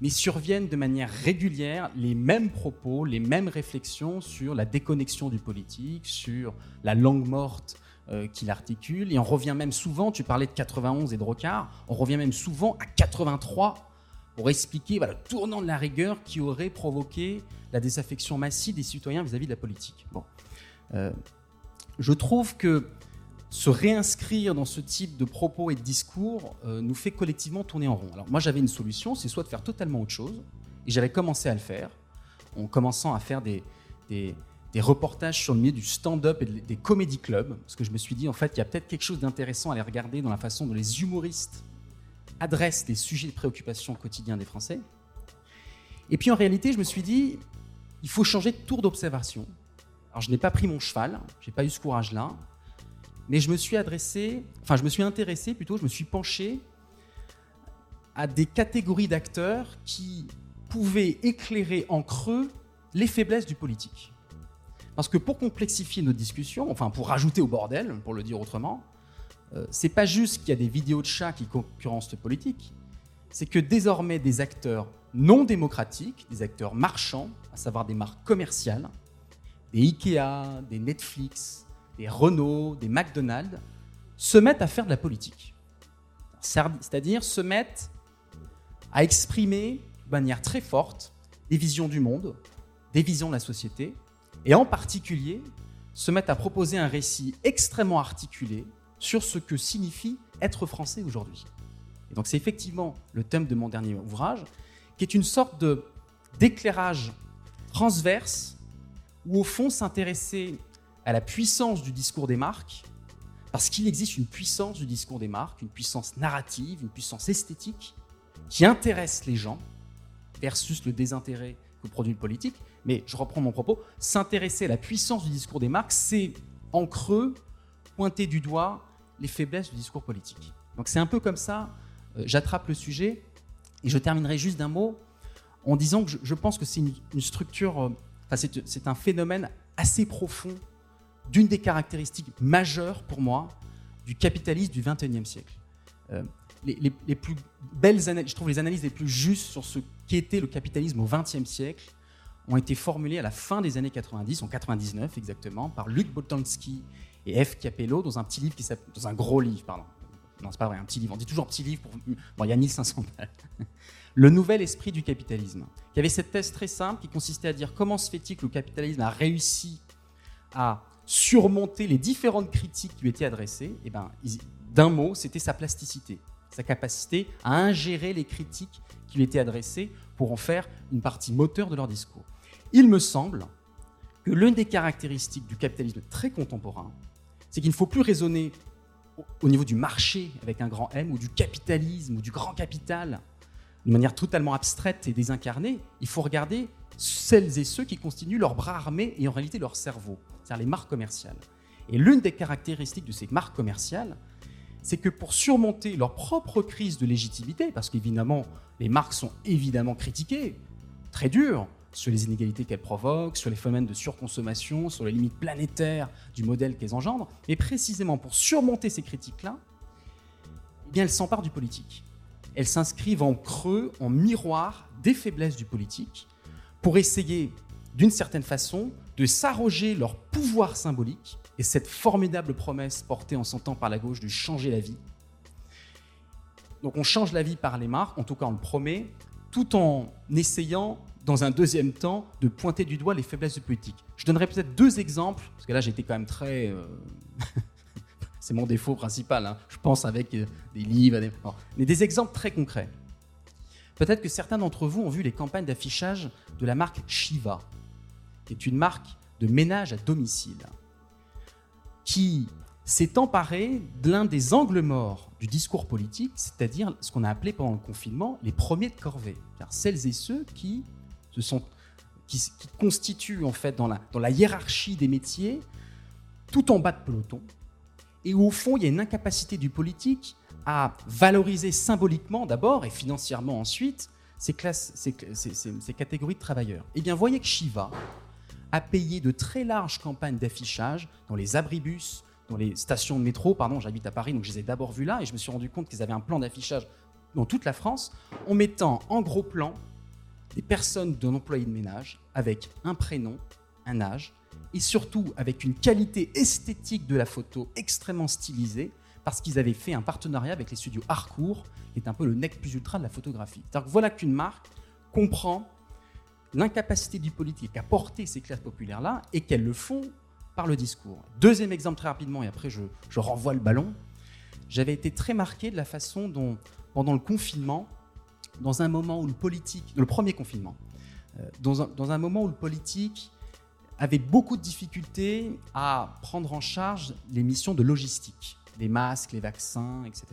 Speaker 5: mais surviennent de manière régulière les mêmes propos, les mêmes réflexions sur la déconnexion du politique, sur la langue morte euh, qu'il articule. Et on revient même souvent, tu parlais de 91 et de Rocard, on revient même souvent à 83 pour expliquer le tournant de la rigueur qui aurait provoqué la désaffection massive des citoyens vis-à-vis de la politique. Bon. Euh, je trouve que se réinscrire dans ce type de propos et de discours euh, nous fait collectivement tourner en rond. Alors moi j'avais une solution, c'est soit de faire totalement autre chose, et j'avais commencé à le faire, en commençant à faire des, des reportages sur le milieu du stand-up et des comédie clubs, parce que je me suis dit, en fait, il y a peut-être quelque chose d'intéressant à les regarder dans la façon dont les humoristes adressent les sujets de préoccupation quotidien des Français. Et puis en réalité, je me suis dit, il faut changer de tour d'observation. Alors je n'ai pas pris mon cheval, j'ai pas eu ce courage-là, mais je me suis adressé, enfin je me suis intéressé plutôt, je me suis penché à des catégories d'acteurs qui pouvaient éclairer en creux les faiblesses du politique. Parce que pour complexifier notre discussion, enfin pour rajouter au bordel, pour le dire autrement, euh, c'est pas juste qu'il y a des vidéos de chats qui concurrencent le politique, c'est que désormais des acteurs non démocratiques, des acteurs marchands, à savoir des marques commerciales, des Ikea, des Netflix, des Renault, des McDonald's, se mettent à faire de la politique. C'est-à-dire se mettent à exprimer de manière très forte des visions du monde, des visions de la société, et en particulier se mettent à proposer un récit extrêmement articulé sur ce que signifie être français aujourd'hui. Et donc c'est effectivement le thème de mon dernier ouvrage, qui est une sorte d'éclairage transverse où au fond s'intéresser à la puissance du discours des marques, parce qu'il existe une puissance du discours des marques, une puissance narrative, une puissance esthétique qui intéresse les gens versus le désintérêt le politique. Mais je reprends mon propos, s'intéresser à la puissance du discours des marques, c'est en creux pointer du doigt les faiblesses du discours politique. Donc c'est un peu comme ça, euh, j'attrape le sujet et je terminerai juste d'un mot en disant que je, pense que c'est une, structure, euh, c'est un phénomène assez profond d'une des caractéristiques majeures pour moi du capitalisme du XXIe siècle. Euh, les, plus belles je trouve les analyses les plus justes sur ce qu'était le capitalisme au XXe siècle ont été formulées à la fin des années 90, en 99 exactement, par Luc Boltanski et F. Capello dans un petit livre qui s'appelle, dans un gros livre, pardon. Non, c'est pas vrai, un petit livre. On dit toujours petit livre. Bon, il y a 1500 pages. Le nouvel esprit du capitalisme, qui avait cette thèse très simple qui consistait à dire comment se fait-il que le capitalisme a réussi à surmonter les différentes critiques qui lui étaient adressées? Et eh ben, d'un mot, c'était sa plasticité, sa capacité à ingérer les critiques qui lui étaient adressées pour en faire une partie moteur de leur discours. Il me semble que l'une des caractéristiques du capitalisme très contemporain, c'est qu'il ne faut plus raisonner au niveau du marché avec un grand M ou du capitalisme ou du grand capital de manière totalement abstraite et désincarnée. Il faut regarder celles et ceux qui constituent leur bras armés et en réalité leur cerveau, c'est-à-dire les marques commerciales. Et l'une des caractéristiques de ces marques commerciales, c'est que pour surmonter leur propre crise de légitimité, parce qu'évidemment, les marques sont évidemment critiquées, très dures, sur les inégalités qu'elles provoquent, sur les phénomènes de surconsommation, sur les limites planétaires du modèle qu'elles engendrent. Mais précisément pour surmonter ces critiques-là, eh bien, elles s'emparent du politique. Elles s'inscrivent en creux, en miroir des faiblesses du politique, pour essayer, d'une certaine façon, de s'arroger leur pouvoir symbolique et cette formidable promesse portée en son temps par la gauche de changer la vie, Donc on change la vie par les marques, en tout cas on le promet, tout en essayant dans un deuxième temps de pointer du doigt les faiblesses du politique. Je donnerai peut-être deux exemples, parce que là j'étais quand même très... euh, C'est mon défaut principal, hein. je pense avec euh, des livres, des... mais des exemples très concrets. Peut-être que certains d'entre vous ont vu les campagnes d'affichage de la marque Shiva, qui est une marque de ménage à domicile, qui s'est emparée de l'un des angles morts du discours politique, c'est-à-dire ce qu'on a appelé pendant le confinement les premiers de corvée, car celles et ceux qui se sont qui, constituent en fait dans la, dans la hiérarchie des métiers tout en bas de peloton, et où au fond il y a une incapacité du politique à valoriser symboliquement d'abord et financièrement ensuite ces, classes, ces- ces catégories de travailleurs. Eh bien, voyez que Shiva a payé de très larges campagnes d'affichage dans les abribus, dans les stations de métro. Pardon, j'habite à Paris, donc je les ai d'abord vus là et je me suis rendu compte qu'ils avaient un plan d'affichage dans toute la France en mettant en gros plan des personnes d'un employé de ménage avec un prénom, un âge et surtout avec une qualité esthétique de la photo extrêmement stylisée parce qu'ils avaient fait un partenariat avec les studios Harcourt, qui est un peu le nec plus ultra de la photographie. Que voilà qu'une marque comprend l'incapacité du politique à porter ces classes populaires-là et qu'elles le font par le discours. Deuxième exemple très rapidement, et après je, renvoie le ballon. J'avais été très marqué de la façon dont, pendant le confinement, dans un moment où le politique, le premier confinement, euh, dans un, dans un moment où le politique avait beaucoup de difficultés à prendre en charge les missions de logistique, les masques, les vaccins, etc.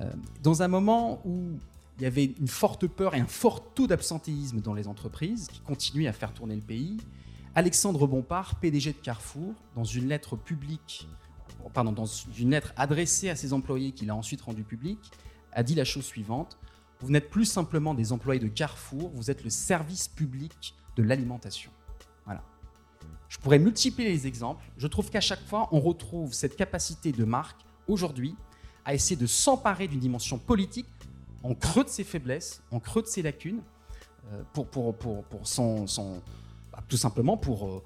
Speaker 5: Euh, dans un moment où il y avait une forte peur et un fort taux d'absentéisme dans les entreprises qui continuaient à faire tourner le pays, Alexandre Bompard, PDG de Carrefour, dans une lettre publique, pardon, dans une lettre adressée à ses employés qu'il a ensuite rendue publique, a dit la chose suivante Vous n'êtes plus simplement des employés de Carrefour, vous êtes le service public de l'alimentation. Voilà. Je pourrais multiplier les exemples. Je trouve qu'à chaque fois, on retrouve cette capacité de marque aujourd'hui à essayer de s'emparer d'une dimension politique en creux de ses faiblesses, en creux de ses lacunes, euh, pour, bah, tout simplement pour, euh,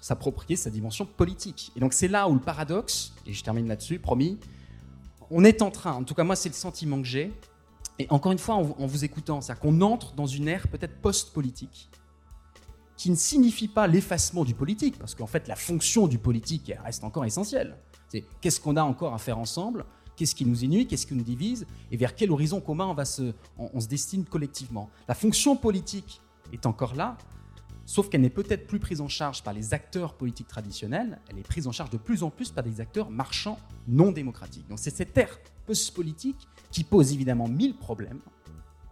Speaker 5: s'approprier sa dimension politique. Et donc c'est là où le paradoxe, et je termine là-dessus, promis, on est en train, en tout cas moi c'est le sentiment que j'ai, et encore une fois en, vous- écoutant, c'est-à-dire qu'on entre dans une ère peut-être post-politique, qui ne signifie pas l'effacement du politique, parce qu'en fait la fonction du politique reste encore essentielle. C'est qu'est-ce qu'on a encore à faire ensemble, qu'est-ce qui nous unit, qu'est-ce qui nous divise, et vers quel horizon commun on, va se, on, se destine collectivement. La fonction politique est encore là, sauf qu'elle n'est peut-être plus prise en charge par les acteurs politiques traditionnels, elle est prise en charge de plus en plus par des acteurs marchands non démocratiques. Donc c'est cette ère post-politique qui pose évidemment mille problèmes,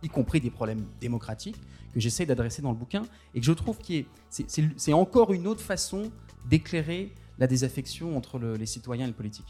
Speaker 5: y compris des problèmes démocratiques, que j'essaie d'adresser dans le bouquin, et que je trouve que c'est encore une autre façon d'éclairer la désaffection entre le- les citoyens et le politique.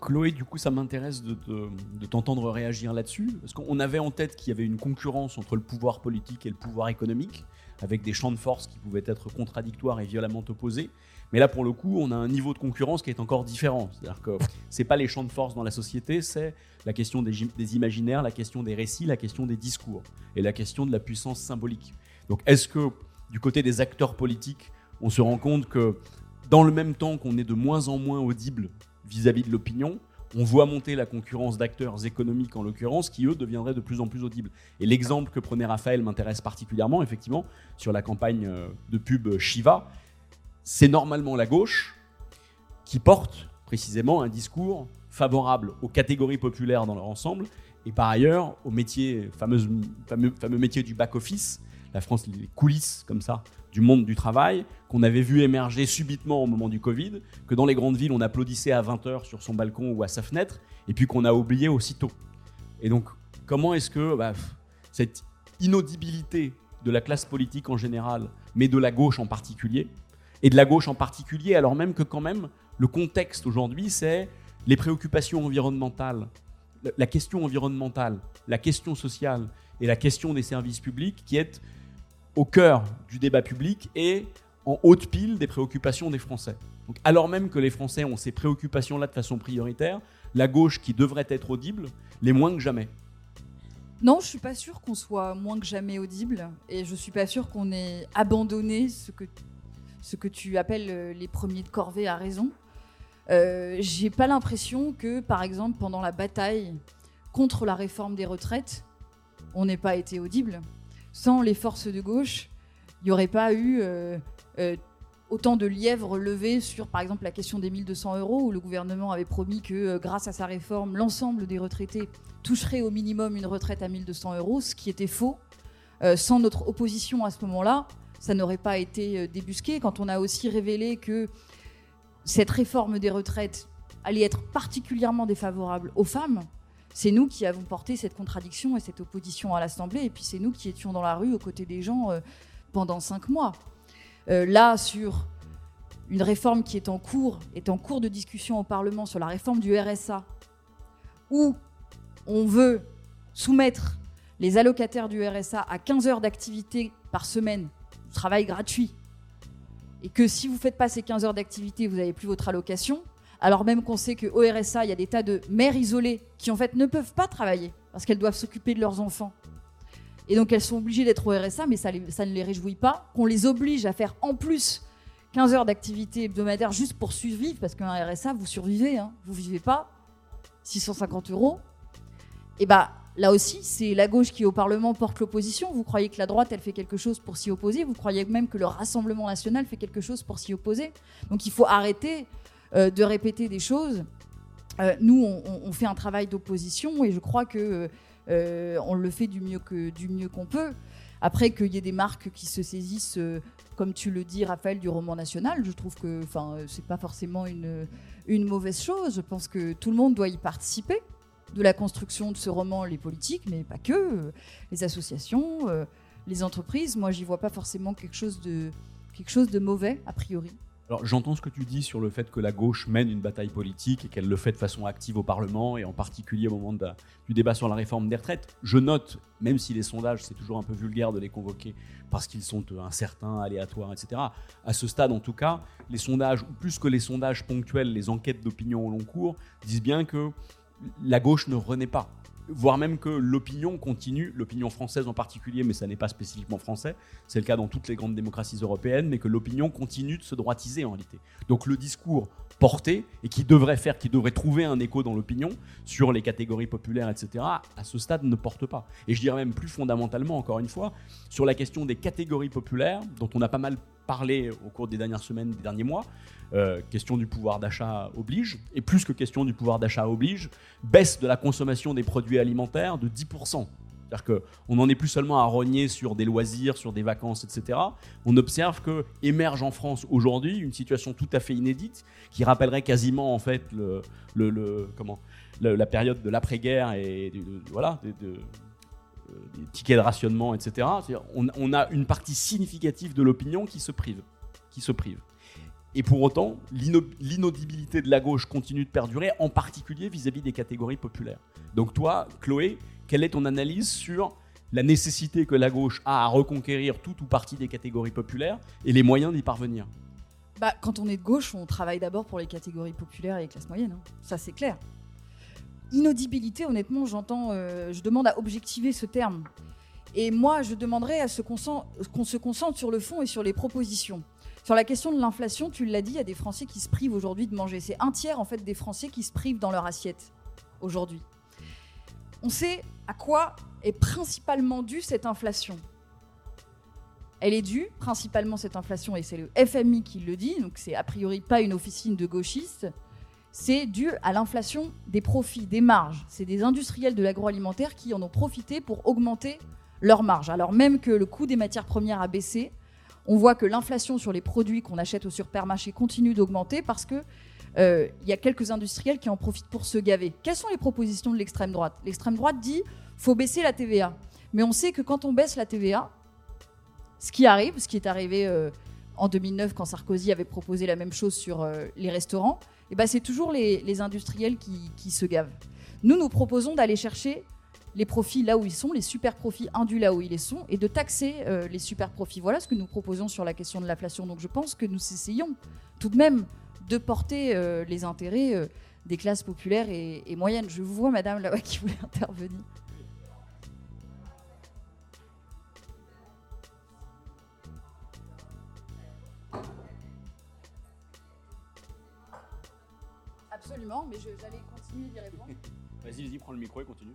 Speaker 2: Chloé, du coup, ça m'intéresse de, te- de t'entendre réagir là-dessus, parce qu'on avait en tête qu'il y avait une concurrence entre le pouvoir politique et le pouvoir économique, avec des champs de force qui pouvaient être contradictoires et violemment opposés. Mais là, pour le coup, on a un niveau de concurrence qui est encore différent. C'est-à-dire que c'est pas les champs de force dans la société, c'est la question des, des imaginaires, la question des récits, la question des discours et la question de la puissance symbolique. Donc, est-ce que du côté des acteurs politiques, on se rend compte que dans le même temps qu'on est de moins en moins audible vis-à-vis de l'opinion, on voit monter la concurrence d'acteurs économiques en l'occurrence qui eux deviendraient de plus en plus audibles. Et l'exemple que prenait Raphaël m'intéresse particulièrement, effectivement, sur la campagne euh, de pub Shiva. C'est normalement la gauche qui porte précisément un discours favorable aux catégories populaires dans leur ensemble et par ailleurs au métier, fameuse- fameux, fameux métier du back-office, la France, les coulisses comme ça du monde du travail, qu'on avait vu émerger subitement au moment du Covid, que dans les grandes villes, on applaudissait à 20h sur son balcon ou à sa fenêtre, et puis qu'on a oublié aussitôt. Et donc, comment est-ce que bah, cette inaudibilité de la classe politique en général, mais de la gauche en particulier, et de la gauche en particulier, alors même que quand même, le contexte aujourd'hui, c'est les préoccupations environnementales, la question environnementale, la question sociale et la question des services publics qui est au cœur du débat public et en haute pile des préoccupations des Français. Donc, alors même que les Français ont ces préoccupations-là de façon prioritaire, la gauche qui devrait être audible l'est moins que jamais.
Speaker 3: Non, je suis pas sûre qu'on soit moins que jamais audible et je suis pas sûre qu'on ait abandonné ce que, ce que tu appelles euh, les premiers de corvée à raison. Euh, J'ai pas l'impression que, par exemple, pendant la bataille contre la réforme des retraites, on n'est pas été audible. Sans les forces de gauche, il n'y aurait pas eu euh, euh, autant de lièvres levés sur, par exemple, la question des 1200 euros, où le gouvernement avait promis que, euh, grâce à sa réforme, l'ensemble des retraités toucherait au minimum une retraite à 1200 euros, ce qui était faux. sans notre opposition à ce moment-là, ça n'aurait pas été débusqué. Quand on a aussi révélé que cette réforme des retraites allait être particulièrement défavorable aux femmes, c'est nous qui avons porté cette contradiction et cette opposition à l'Assemblée, et puis c'est nous qui étions dans la rue aux côtés des gens euh, pendant cinq mois. Euh, là, sur une réforme qui est en cours, est en cours de discussion au Parlement sur la réforme du RSA, où on veut soumettre les allocataires du RSA à 15 heures d'activité par semaine, travail gratuit, et que si vous ne faites pas ces 15 heures d'activité, vous n'avez plus votre allocation, alors même qu'on sait qu'au RSA, il y a des tas de mères isolées qui en fait ne peuvent pas travailler parce qu'elles doivent s'occuper de leurs enfants. Et donc elles sont obligées d'être au RSA, mais ça, ne les réjouit pas. Qu'on les oblige à faire en plus 15 heures d'activité hebdomadaire juste pour survivre, parce qu'un RSA, vous survivez, hein, vous vivez pas. 650 euros. Et bah là aussi, c'est la gauche qui au Parlement porte l'opposition. Vous croyez que la droite, elle fait quelque chose pour s'y opposer? Vous croyez même que le Rassemblement national fait quelque chose pour s'y opposer? Donc il faut arrêter euh, de répéter des choses. Euh, nous, on, fait un travail d'opposition et je crois que euh, on le fait du mieux que du mieux qu'on peut. Après qu'il y ait des marques qui se saisissent, comme tu le dis, Raphaël, du roman national, je trouve que, enfin, c'est pas forcément une une mauvaise chose. Je pense que tout le monde doit y participer de la construction de ce roman, les politiques, mais pas que, les associations, les entreprises. Moi, j'y vois pas forcément quelque chose de quelque chose de mauvais a priori.
Speaker 2: Alors j'entends ce que tu dis sur le fait que la gauche mène une bataille politique et qu'elle le fait de façon active au Parlement et en particulier au moment du débat sur la réforme des retraites. Je note, même si les sondages, c'est toujours un peu vulgaire de les convoquer parce qu'ils sont euh, incertains, aléatoires, etc. À ce stade en tout cas, les sondages, ou plus que les sondages ponctuels, les enquêtes d'opinion au long cours, disent bien que la gauche ne renaît pas voire même que l'opinion continue, l'opinion française en particulier, mais ça n'est pas spécifiquement français, c'est le cas dans toutes les grandes démocraties européennes, mais que l'opinion continue de se droitiser en réalité. Donc le discours porté et qui devrait faire, qui devrait trouver un écho dans l'opinion sur les catégories populaires, etc., à ce stade ne porte pas. Et je dirais même plus fondamentalement, encore une fois, sur la question des catégories populaires, dont on a pas mal parlé au cours des dernières semaines, des derniers mois, euh, question du pouvoir d'achat oblige, et plus que question du pouvoir d'achat oblige, baisse de la consommation des produits alimentaires de 10%. C'est-à-dire qu'on n'en est plus seulement à rogner sur des loisirs, sur des vacances, etc. On observe que émerge en France aujourd'hui une situation tout à fait inédite qui rappellerait quasiment en fait la période de l'après-guerre et voilà, de, des tickets de rationnement, etc. On, on, a une partie significative de l'opinion qui se prive, qui se prive. Et pour autant, l'inaudibilité de la gauche continue de perdurer, en particulier vis-à-vis des catégories populaires. Donc toi, Chloé, quelle est ton analyse sur la nécessité que la gauche a à reconquérir toute ou partie des catégories populaires et les moyens d'y parvenir?
Speaker 3: Bah, Quand on est de gauche, on travaille d'abord pour les catégories populaires et les classes moyennes. Hein. Ça, c'est clair. Inaudibilité, honnêtement, j'entends, euh, je demande à objectiver ce terme. Et moi, je demanderais à ce qu'on se concentre sur le fond et sur les propositions. Sur la question de l'inflation, tu l'as dit, il y a des Français qui se privent aujourd'hui de manger. C'est un tiers en fait des Français qui se privent dans leur assiette aujourd'hui. On sait à quoi est principalement due cette inflation. Elle est due principalement cette inflation, et c'est le FMI qui le dit, donc c'est a priori pas une officine de gauchistes, c'est dû à l'inflation des profits, des marges. C'est des industriels de l'agroalimentaire qui en ont profité pour augmenter leurs marges, alors même que le coût des matières premières a baissé, on voit que l'inflation sur les produits qu'on achète au supermarché continue d'augmenter parce que euh, il y a quelques industriels qui en profitent pour se gaver. Quelles sont les propositions de l'extrême droite? L'extrême droite dit faut baisser la TVA. Mais on sait que quand on baisse la TVA, ce qui arrive, ce qui est arrivé euh, en 2009 quand Sarkozy avait proposé la même chose sur euh, les restaurants, eh ben c'est toujours les, industriels qui, se gavent. Nous, nous proposons d'aller chercher les profits là où ils sont, les super profits indus là où ils sont, et de taxer euh, les super profits. Voilà ce que nous proposons sur la question de l'inflation. Donc je pense que nous essayons tout de même de porter euh, les intérêts euh, des classes populaires et, moyennes. Je vous vois, madame, là-bas, qui voulait intervenir. Absolument, mais je- j'allais continuer d'y répondre.
Speaker 2: Vas-y, vas-y, prends le micro et continue.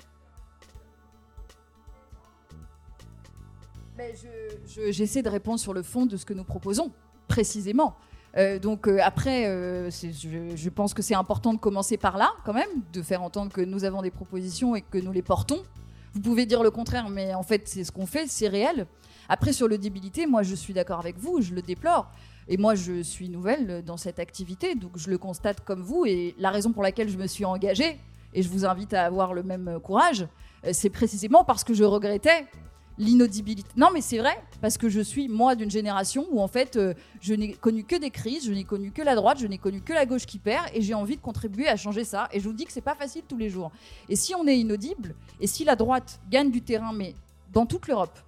Speaker 3: Mais je- je- J'essaie de répondre sur le fond de ce que nous proposons, précisément. Euh, donc euh, après, euh, c'est- je, je pense que c'est important de commencer par là, quand même, de faire entendre que nous avons des propositions et que nous les portons. Vous pouvez dire le contraire, mais en fait, c'est ce qu'on fait, c'est réel. Après, sur l'audibilité, moi, je suis d'accord avec vous, je le déplore. Et moi, je suis nouvelle dans cette activité, donc je le constate comme vous. Et la raison pour laquelle je me suis engagée, et je vous invite à avoir le même courage, euh, c'est précisément parce que je regrettais l'inaudibilité. Non, mais c'est vrai, parce que je suis, moi, d'une génération où, en fait, euh, je n'ai connu que des crises, je n'ai connu que la droite, je n'ai connu que la gauche qui perd, et j'ai envie de contribuer à changer ça. Et je vous dis que c'est pas facile tous les jours. Et si on est inaudible, et si la droite gagne du terrain, mais dans toute l'Europe,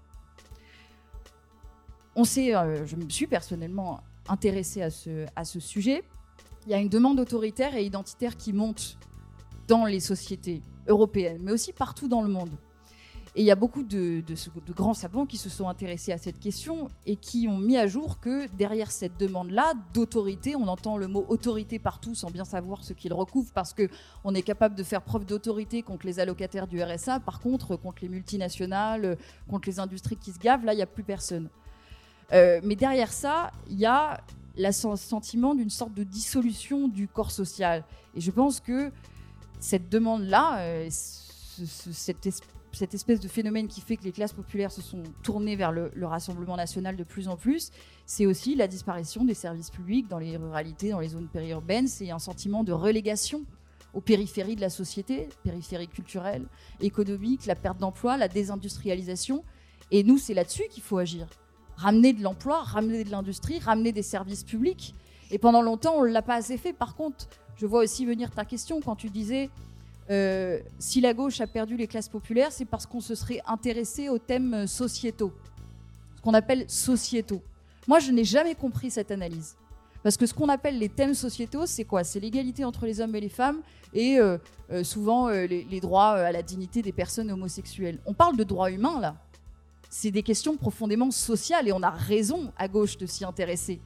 Speaker 3: on sait, euh, je me suis personnellement intéressée à ce, sujet, il y a une demande autoritaire et identitaire qui monte dans les sociétés européennes, mais aussi partout dans le monde. Et il y a beaucoup de, de grands savants qui se sont intéressés à cette question et qui ont mis à jour que derrière cette demande-là d'autorité, on entend le mot autorité partout sans bien savoir ce qu'il recouvre parce que on est capable de faire preuve d'autorité contre les allocataires du RSA. Par contre, contre les multinationales, contre les industries qui se gavent, là, il n'y a plus personne. Euh, mais derrière ça, il y a le sentiment d'une sorte de dissolution du corps social. Et je pense que cette demande-là, euh, cette espèce de phénomène qui fait que les classes populaires se sont tournées vers le, le Rassemblement national de plus en plus, c'est aussi la disparition des services publics dans les ruralités, dans les zones périurbaines. C'est un sentiment de relégation aux périphéries de la société, périphéries culturelles, économiques, la perte d'emploi, la désindustrialisation. Et nous, c'est là-dessus qu'il faut agir. Ramener de l'emploi, ramener de l'industrie, ramener des services publics. Et pendant longtemps, on ne l'a pas assez fait. Par contre, je vois aussi venir ta question quand tu disais euh, si la gauche a perdu les classes populaires, c'est parce qu'on se serait intéressé aux thèmes euh, sociétaux, ce qu'on appelle sociétaux. Moi, je n'ai jamais compris cette analyse. Parce que ce qu'on appelle les thèmes sociétaux, c'est quoi? C'est l'égalité entre les hommes et les femmes et euh, souvent les, droits à la dignité des personnes homosexuelles. On parle de droits humains là. C'est des questions profondément sociales et on a raison à gauche de s'y intéresser.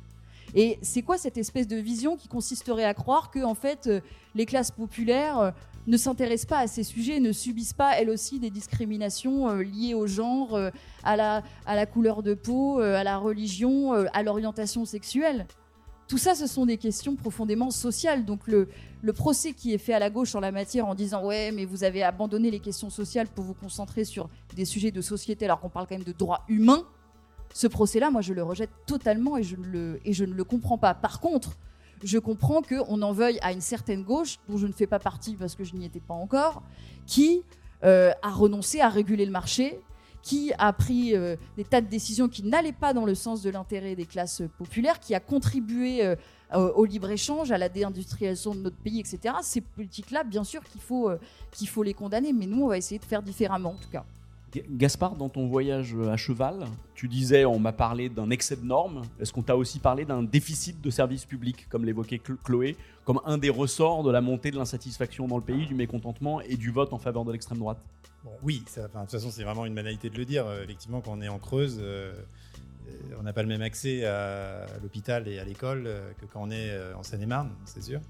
Speaker 3: Et c'est quoi cette espèce de vision qui consisterait à croire que en fait euh, les classes populaires euh, ne s'intéressent pas à ces sujets, ne subissent pas elles aussi des discriminations euh, liées au genre, à, la, à la couleur de peau, à la religion, à l'orientation sexuelle? Tout ça, ce sont des questions profondément sociales. Donc le, procès qui est fait à la gauche en la matière en disant ouais mais vous avez abandonné les questions sociales pour vous concentrer sur des sujets de société alors qu'on parle quand même de droits humains, ce procès-là, moi je le rejette totalement et je ne le, et comprends pas. Par contre, je comprends qu'on en veuille à une certaine gauche, dont je ne fais pas partie parce que je n'y étais pas encore, qui euh, a renoncé à réguler le marché, qui a pris euh, des tas de décisions qui n'allaient pas dans le sens de l'intérêt des classes populaires, qui a contribué euh, au libre-échange, à la déindustrialisation de notre pays, etc. Ces politiques-là, bien sûr qu'il faut, euh, qu'il faut les condamner, mais nous, on va essayer de faire différemment, en tout cas.
Speaker 2: Ga- Gaspard, dans ton voyage à cheval, tu disais, on m'a parlé d'un excès de normes. Est-ce qu'on t'a aussi parlé d'un déficit de services publics, comme l'évoquait Chloé, comme un des ressorts de la montée de l'insatisfaction dans le pays, du mécontentement et du vote en faveur de l'extrême droite?
Speaker 4: Oui, ça, de toute façon, c'est vraiment une banalité de le dire. Euh, effectivement, quand on est en Creuse, euh, euh, on n'a pas le même accès à, l'hôpital et à l'école que quand on est en Seine-et-Marne, c'est sûr.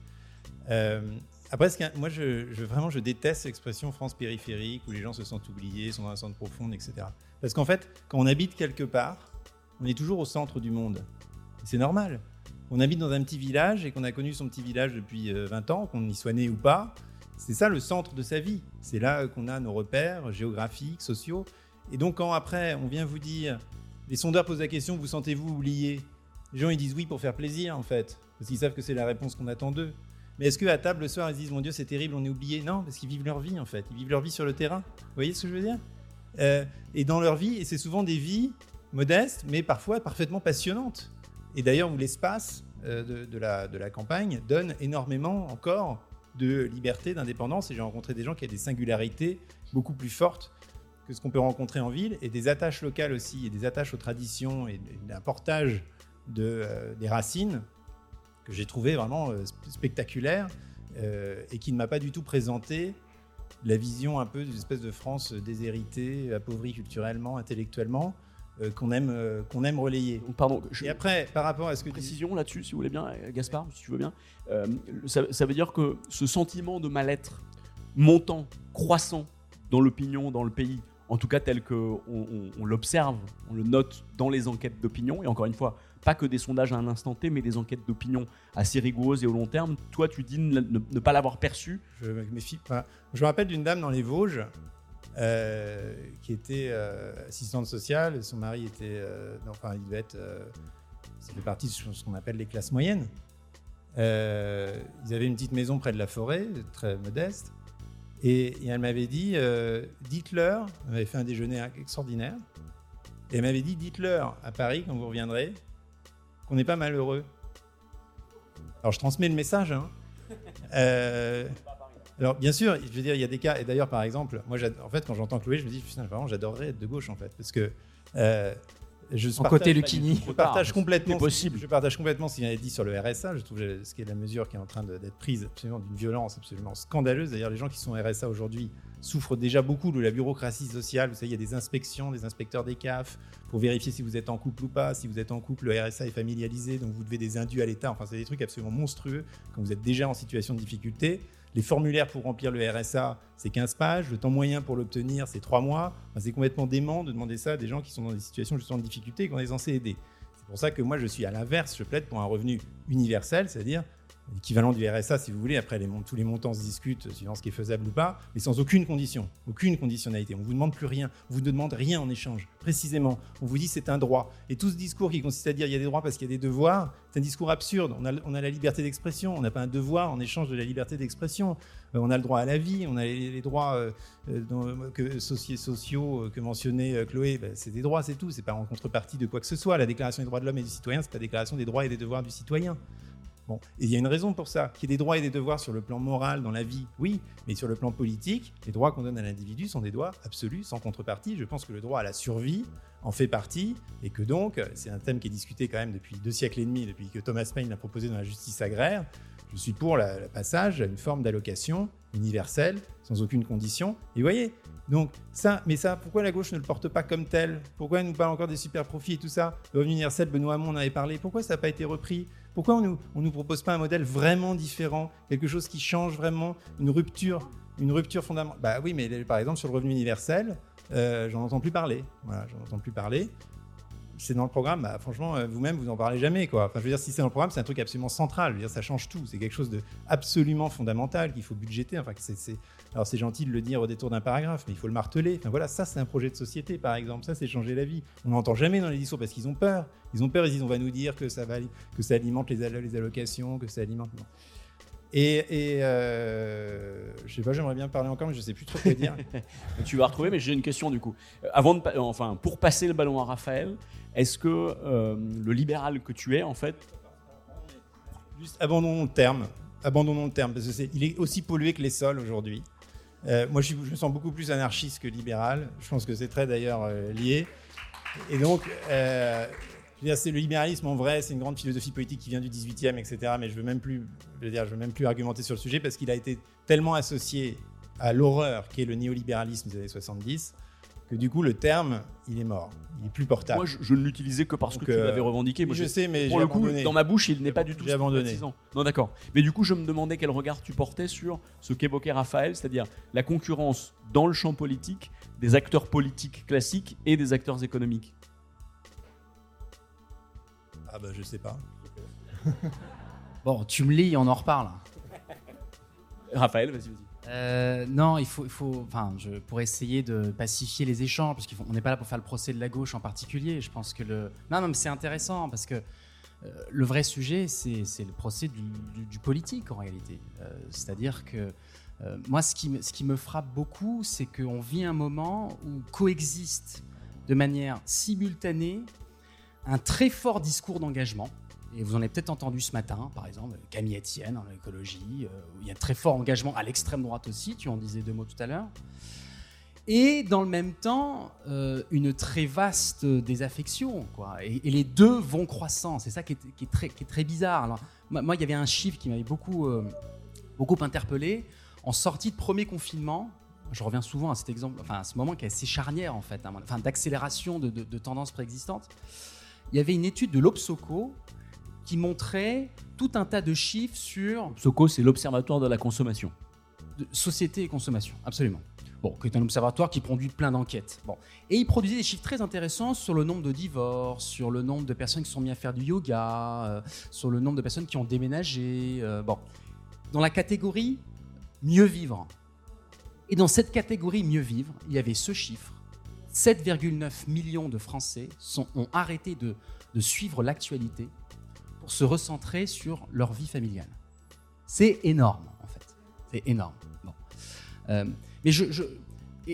Speaker 4: Après, ce moi, je, vraiment, je déteste l'expression France périphérique où les gens se sentent oubliés, sont dans un centre profonde, etc. Parce qu'en fait, quand on habite quelque part, on est toujours au centre du monde. C'est normal. On habite dans un petit village et qu'on a connu son petit village depuis euh, 20 ans, qu'on y soit né ou pas. C'est ça le centre de sa vie. C'est là qu'on a nos repères géographiques, sociaux. Et donc, quand après, on vient vous dire, les sondeurs posent la question, vous sentez-vous oublié? Les gens, ils disent oui pour faire plaisir, en fait. Parce qu'ils savent que c'est la réponse qu'on attend d'eux. Mais est-ce qu'à table, le soir, ils se disent, mon Dieu, c'est terrible, on est oublié? Non, parce qu'ils vivent leur vie, en fait. Ils vivent leur vie sur le terrain. Vous voyez ce que je veux dire? Euh, Et dans leur vie, et c'est souvent des vies modestes, mais parfois parfaitement passionnantes. Et d'ailleurs, où l'espace euh, de la campagne donne énormément encore de liberté, d'indépendance. Et j'ai rencontré des gens qui ont des singularités beaucoup plus fortes que ce qu'on peut rencontrer en ville, et des attaches locales aussi, et des attaches aux traditions, et d'un portage euh, des racines que j'ai trouvé vraiment euh, sp- spectaculaire, euh, et qui ne m'a pas du tout présenté la vision un peu d'une espèce de France déshéritée, appauvrie culturellement, intellectuellement, euh, qu'on aime, euh, qu'on aime relayer.
Speaker 2: Donc, pardon, je,
Speaker 4: Et après, par rapport à ce que tu
Speaker 2: précision là-dessus, si vous voulez bien, euh, Gaspard, si tu veux bien. Euh, ça, ça veut dire que ce sentiment de mal-être montant, croissant dans l'opinion, dans le pays, en tout cas tel qu'on on, on l'observe, on le note dans les enquêtes d'opinion, et encore une fois, pas que des sondages à un instant T, mais des enquêtes d'opinion assez rigoureuses et au long terme, toi tu dis ne, ne- ne pas l'avoir perçu.
Speaker 4: Je me méfie. Enfin, je me rappelle d'une dame dans les Vosges euh, qui était euh, assistante sociale. Son mari était. euh, enfin, il devait être. Ça fait partie de ce qu'on appelle les classes moyennes. Ils avaient une petite maison près de la forêt, très modeste. Et, elle m'avait dit dites-leur, elle m'avait fait un déjeuner extraordinaire. Et elle m'avait dit dites-leur à Paris, quand vous reviendrez, qu'on n'est pas malheureux. Alors, je transmets le message. Hein. Euh, alors, bien sûr, je veux dire, il y a des cas. Et d'ailleurs, par exemple, moi, en fait, quand j'entends Chloé, je me dis, putain, vraiment, j'adorerais être de gauche, en fait. Parce que. euh, je
Speaker 5: En côté Lucchini.
Speaker 4: Je partage complètement.
Speaker 2: Possible.
Speaker 4: Je partage complètement ce qu'il a dit sur le RSA. Je trouve que ce qui est la mesure qui est en train de- d'être prise absolument d'une violence absolument scandaleuse. D'ailleurs, les gens qui sont RSA aujourd'hui souffrent déjà beaucoup de la bureaucratie sociale. Vous savez, il y a des inspections, des inspecteurs des CAF pour vérifier si vous êtes en couple ou pas. Si vous êtes en couple, le RSA est familialisé, donc vous devez des indus à l'État. Enfin, c'est des trucs absolument monstrueux quand vous êtes déjà en situation de difficulté. Les formulaires pour remplir le RSA, c'est 15 pages. Le temps moyen pour l'obtenir, c'est 3 mois. C'est complètement dément de demander ça à des gens qui sont dans des situations justement de difficulté et qui ont des censés aider. C'est pour ça que moi, je suis à l'inverse. Je plaide pour un revenu universel, c'est-à-dire l'équivalent du RSA, si vous voulez. Après, tous les montants se discutent suivant ce qui est faisable ou pas, mais sans aucune condition, aucune conditionnalité. On vous demande plus rien. On vous demande rien en échange. Précisément, on vous dit c'est un droit. Et tout ce discours qui consiste à dire il y a des droits parce qu'il y a des devoirs, c'est un discours absurde. On a, la liberté d'expression. On n'a pas un devoir en échange de la liberté d'expression. Euh, on a le droit à la vie. On a les, droits euh, euh, sociaux euh, que mentionnait euh, Chloé. Ben, c'est des droits, c'est tout. C'est pas en contrepartie de quoi que ce soit. La Déclaration des droits de l'homme et du citoyen, c'est la Déclaration des droits et des devoirs du citoyen. Et il y a une raison pour ça. Qu'il y ait des droits et des devoirs sur le plan moral dans la vie, oui, mais sur le plan politique, les droits qu'on donne à l'individu sont des droits absolus, sans contrepartie. Je pense que le droit à la survie en fait partie, et que donc, c'est un thème qui est discuté quand même depuis deux siècles et demi, depuis que Thomas Paine l'a proposé dans la justice agraire. Je suis pour le passage à une forme d'allocation universelle, sans aucune condition. Et vous voyez, donc ça, mais ça, pourquoi la gauche ne le porte pas comme tel Pourquoi elle nous parle encore des super profits et tout ça? Le revenu universel, Benoît Hamon en avait parlé. Pourquoi ça n'a pas été repris? Pourquoi on on nous propose pas un modèle vraiment différent Quelque chose qui change vraiment Une rupture une rupture fondamentale? Bah oui, mais par exemple sur le revenu universel, euh, j'en entends plus parler. Voilà, j'en entends plus parler. C'est dans le programme, bah, franchement, euh, vous-même, vous n'en parlez jamais. Quoi. Enfin, je veux dire, si c'est dans le programme, c'est un truc absolument central. Je veux dire, ça change tout. C'est quelque chose de absolument fondamental qu'il faut budgéter. Enfin, c'est, Alors, c'est gentil de le dire au détour d'un paragraphe, mais il faut le marteler. Enfin, voilà, ça, c'est un projet de société, par exemple. Ça, c'est changer la vie. On n'entend jamais dans les discours parce qu'ils ont peur. Ils ont peur, ils disent, on va nous dire que ça, va, que ça alimente les, allo- les allocations, que ça alimente. Et, et euh, je sais pas, j'aimerais bien parler encore, mais je sais plus trop quoi dire.
Speaker 2: Tu vas retrouver, mais j'ai une question du coup. Euh, Avant de, enfin, pour passer le ballon à Raphaël, est-ce que euh, le libéral que tu es, en fait,
Speaker 4: Juste abandonnons le terme. Abandonnons le terme, parce que c'est, il est aussi pollué que les sols aujourd'hui. Euh, moi, je, me sens beaucoup plus anarchiste que libéral. Je pense que c'est très d'ailleurs euh, lié. Et donc, c'est le libéralisme en vrai, c'est une grande philosophie politique qui vient du 18e, etc. Mais je veux même plus, veux veux même plus argumenter sur le sujet parce qu'il a été tellement associé à l'horreur qu'est le néolibéralisme des années 70 que du coup, le terme, il est mort. Il est plus portable.
Speaker 2: moi je, je ne l'utilisais que parce
Speaker 4: Donc,
Speaker 2: que tu
Speaker 4: euh,
Speaker 2: l'avais revendiqué. Moi,
Speaker 4: je sais, mais
Speaker 2: pour le coup,
Speaker 4: abandonné.
Speaker 2: dans ma bouche, il n'est pas du tout
Speaker 4: J'ai abandonné.
Speaker 2: Non, d'accord. Mais du coup, je me demandais quel regard tu portais sur ce qu'évoquait Raphaël, c'est-à-dire la concurrence dans le champ politique des acteurs politiques classiques et des acteurs économiques.
Speaker 4: Ah bah je sais pas.
Speaker 5: Bon, tu me lis, on en reparle.
Speaker 2: Raphaël, vas-y, vas-y.
Speaker 5: Euh, non, il faut, il faut, enfin, je, pour essayer de pacifier les échanges, parce qu'on n'est pas là pour faire le procès de la gauche en particulier. Je pense que le, non, non, c'est intéressant parce que euh, le vrai sujet, c'est le procès du, politique en réalité. Euh, C'est-à-dire que moi, ce qui, ce qui me frappe beaucoup, c'est qu'on vit un moment où coexistent de manière simultanée un très fort discours d'engagement. Et vous en avez peut-être entendu ce matin, par exemple, Camille Etienne en écologie, euh, où il y a un très fort engagement à l'extrême droite aussi, tu en disais deux mots tout à l'heure. Et dans le même temps, euh, une très vaste désaffection. Quoi. Et, les deux vont croissant. C'est ça qui est, très, bizarre. Moi, il y avait un chiffre qui m'avait beaucoup, euh, beaucoup interpellé. En sortie de premier confinement, je reviens souvent à cet exemple, enfin à ce moment qui est assez charnière en fait, hein, enfin d'accélération de, de, de tendances préexistantes. Il y avait une étude de l'Obsoco qui montrait tout un tas de chiffres sur
Speaker 2: Soco, c'est l'Observatoire de la consommation.
Speaker 5: de société et consommation, absolument. Bon, qui est un observatoire qui produit plein d'enquêtes. Bon. Et il produisait des chiffres très intéressants sur le nombre de divorces, sur le nombre de personnes qui sont mises à faire du yoga, euh, sur le nombre de personnes qui ont déménagé. euh, bon. Dans la catégorie mieux vivre. Et dans cette catégorie mieux vivre, il y avait ce chiffre. 7,9 millions de Français sont- ont arrêté de, de suivre l'actualité se recentrer sur leur vie familiale. C'est énorme, en fait. C'est énorme. Bon. Euh, mais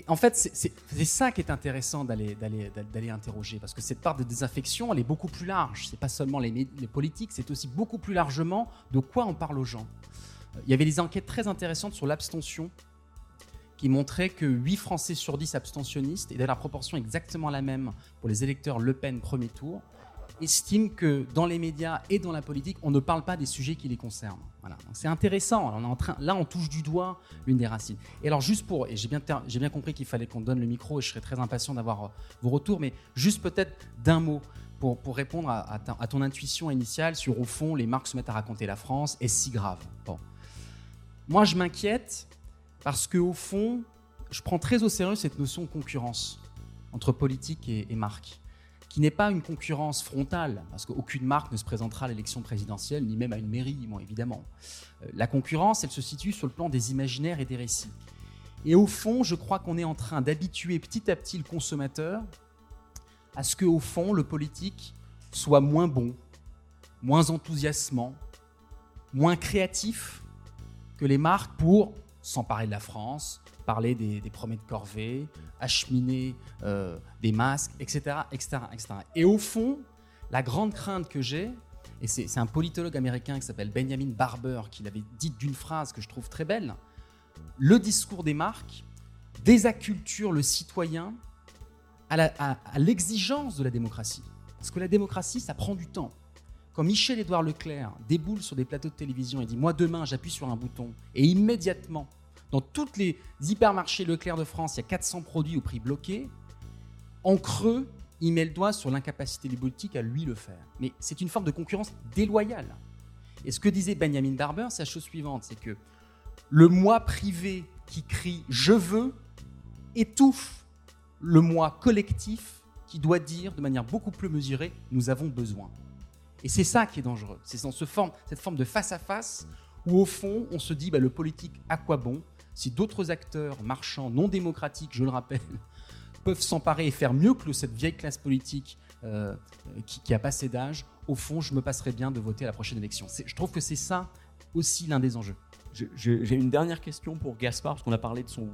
Speaker 5: en fait, c'est- ça qui est intéressant d'aller interroger, parce que cette part de désinfection, elle est beaucoup plus large. C'est pas seulement les, politiques, c'est aussi beaucoup plus largement de quoi on parle aux gens. Euh, Il y avait des enquêtes très intéressantes sur l'abstention qui montraient que 8 Français sur 10 abstentionnistes, et la proportion exactement la même pour les électeurs Le Pen premier tour, estiment que dans les médias et dans la politique, on ne parle pas des sujets qui les concernent. Voilà. C'est intéressant. Là, on touche du doigt l'une des racines. Et alors, juste pour, et j'ai bien, compris qu'il fallait qu'on donne le micro, et je serais très impatient d'avoir euh, vos retours, mais juste peut-être d'un mot pour, répondre à, ton intuition initiale sur, au fond, les marques se mettent à raconter la France, est si grave. Moi, je m'inquiète parce que au fond, je prends très au sérieux cette notion de concurrence entre politique et, et marque qui n'est pas une concurrence frontale, parce qu'aucune marque ne se présentera à l'élection présidentielle, ni même à une mairie, bon, évidemment. Euh, La concurrence, elle se situe sur le plan des imaginaires et des récits. Et au fond, je crois qu'on est en train d'habituer petit à petit le consommateur à ce que, au fond, le politique soit moins bon, moins enthousiasmant, moins créatif que les marques pour s'emparer de la France, parler des, des promesses de corvée, acheminer euh, des masques, etc., etc., etc. Et au fond, la grande crainte que j'ai, et c'est un politologue américain qui s'appelle Benjamin Barber qui l'avait dit d'une phrase que je trouve très belle, le discours des marques désacculture le citoyen à l'exigence de la démocratie. Parce que la démocratie, ça prend du temps. Quand Michel-Édouard Leclerc déboule sur des plateaux de télévision et dit Moi, demain, j'appuie sur un bouton, et immédiatement, dans tous les hypermarchés Leclerc de France, il y a 400 produits au prix bloqué, en creux, il met le doigt sur l'incapacité des politiques à lui le faire. Mais c'est une forme de concurrence déloyale. Et ce que disait Benjamin Barber, c'est la chose suivante c'est que le moi privé qui crie Je veux étouffe le moi collectif qui doit dire de manière beaucoup plus mesurée Nous avons besoin. Et c'est ça qui est dangereux. C'est dans ce forme, cette forme de face-à-face où, au fond, on se dit bah, le politique, à quoi bon? Si d'autres acteurs marchands non démocratiques, je le rappelle, peuvent s'emparer et faire mieux que cette vieille classe politique euh, euh, qui, qui a passé d'âge, au fond, je me passerai bien de voter à la prochaine élection. Je trouve que c'est ça aussi l'un des enjeux.
Speaker 2: J'ai- une dernière question pour Gaspard, parce qu'on a parlé de son,